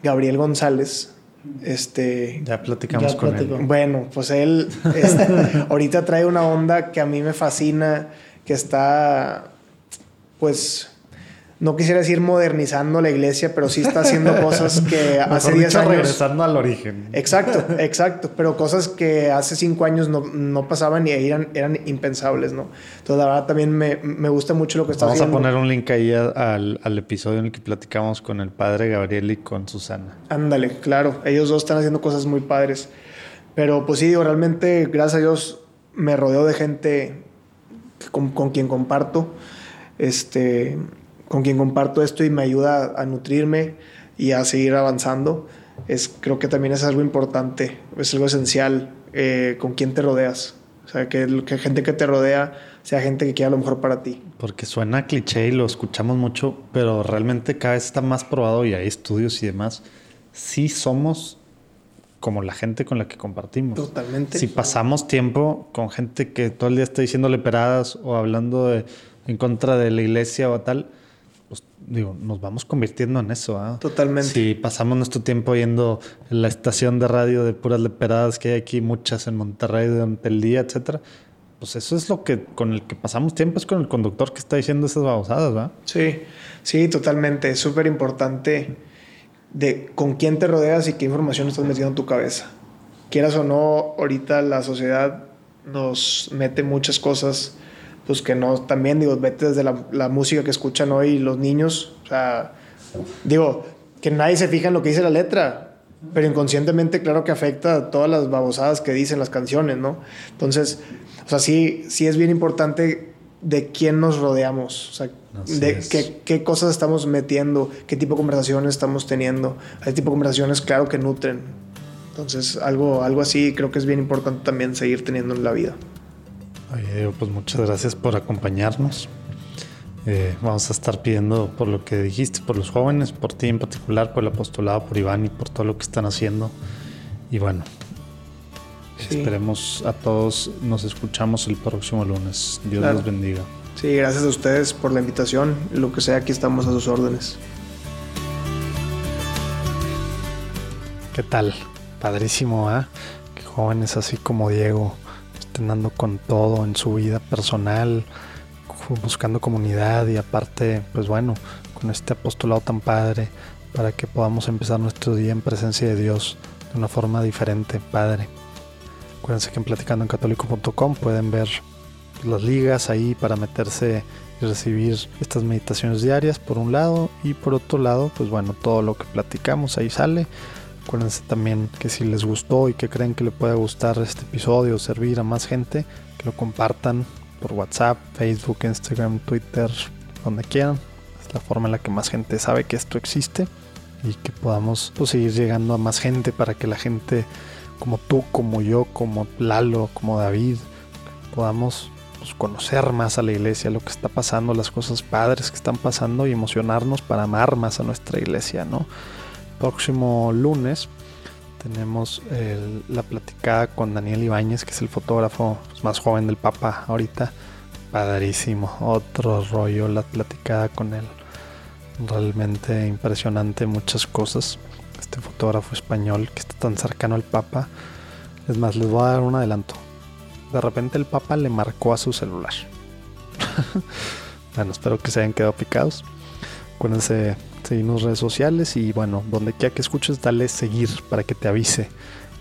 Gabriel González. Este, Ya platicamos Ya con platicó. él. bueno, pues él [LAUGHS] ahorita trae una onda que a mí me fascina, que está, pues, no quisiera decir modernizando la iglesia, pero sí está haciendo [LAUGHS] cosas que hace 10 años. regresando al origen. Exacto, [LAUGHS] exacto. Pero cosas que hace 5 años no, no, pasaban y eran, eran impensables, ¿no? Entonces, la verdad, también me, me gusta mucho lo que está haciendo. Vamos a poner un link ahí al, al, episodio en el que platicamos con el padre Gabriel y con Susana. Ándale, claro. Ellos dos están haciendo cosas muy padres. Pero, pues sí, digo, realmente, gracias a Dios, me rodeo de gente con, con quien comparto. Este con quien comparto esto y me ayuda a nutrirme y a seguir avanzando. Es, creo que también es algo importante, es algo esencial eh, con quien te rodeas. O sea, que, que gente que te rodea sea gente que quiera lo mejor para ti. Porque suena cliché y lo escuchamos mucho, pero realmente cada vez está más probado y hay estudios y demás. Sí somos como la gente con la que compartimos. Totalmente. Si pasamos tiempo con gente que todo el día está diciéndole peradas o hablando de, en contra de la iglesia o tal, pues digo, nos vamos convirtiendo en eso. ¿ah? Totalmente. Si pasamos nuestro tiempo yendo en la estación de radio de puras leperadas que hay aquí, muchas en Monterrey durante el día, etcétera, pues eso es lo que con el que pasamos tiempo, es con el conductor que está diciendo esas babosadas, ¿va? Sí, sí, totalmente. Es súper importante de con quién te rodeas y qué información estás metiendo en tu cabeza. Quieras o no, ahorita la sociedad nos mete muchas cosas pues que no, también digo, vete desde la, música que escuchan hoy los niños, o sea, digo, que nadie se fija en lo que dice la letra, pero inconscientemente claro que afecta a todas las babosadas que dicen las canciones, ¿no? Entonces, o sea, sí, sí es bien importante de quién nos rodeamos, o sea, de qué, qué, cosas estamos metiendo, qué tipo de conversaciones estamos teniendo. Hay tipo de conversaciones, claro, que nutren. Entonces, algo, algo así creo que es bien importante también seguir teniendo en la vida. Oye, pues muchas gracias por acompañarnos. Eh, vamos a estar pidiendo por lo que dijiste, por los jóvenes, por ti en particular, por el apostolado, por Iván y por todo lo que están haciendo. Y bueno, esperemos a todos, nos escuchamos el próximo lunes. Dios los bendiga. Sí, gracias a ustedes por la invitación. Lo que sea, aquí estamos a sus órdenes. ¿Qué tal? Padrísimo, ¿ah? Que jóvenes así como Diego estén con todo en su vida personal, buscando comunidad y aparte, pues bueno, con este apostolado tan padre para que podamos empezar nuestro día en presencia de Dios de una forma diferente, padre. Acuérdense que en platicando en católico.com pueden ver las ligas ahí para meterse y recibir estas meditaciones diarias por un lado y por otro lado, pues bueno, todo lo que platicamos ahí sale Acuérdense también que si les gustó y que creen que le puede gustar este episodio servir a más gente, que lo compartan por WhatsApp, Facebook, Instagram, Twitter, donde quieran. Es la forma en la que más gente sabe que esto existe y que podamos pues, seguir llegando a más gente para que la gente como tú, como yo, como Lalo, como David, podamos pues, conocer más a la iglesia, lo que está pasando, las cosas padres que están pasando y emocionarnos para amar más a nuestra iglesia, ¿no? Próximo lunes tenemos la platicada con Daniel Ibáñez, que es el fotógrafo más joven del Papa ahorita. Padrísimo, otro rollo la platicada con él. Realmente impresionante muchas cosas. Este fotógrafo español que está tan cercano al Papa. Es más, les voy a dar un adelanto. De repente el Papa le marcó a su celular. [LAUGHS] bueno, espero que se hayan quedado picados. Acuérdense seguirnos redes sociales y bueno, donde quiera que escuches, dale seguir para que te avise.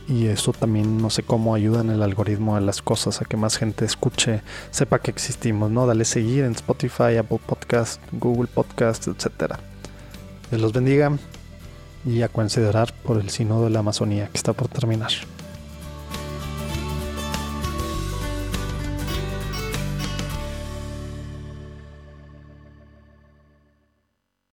Y eso también no sé cómo ayuda en el algoritmo de las cosas a que más gente escuche, sepa que existimos, ¿no? Dale seguir en Spotify, Apple Podcast, Google Podcast, etcétera. Dios los bendiga y a considerar por el sino de la Amazonía que está por terminar.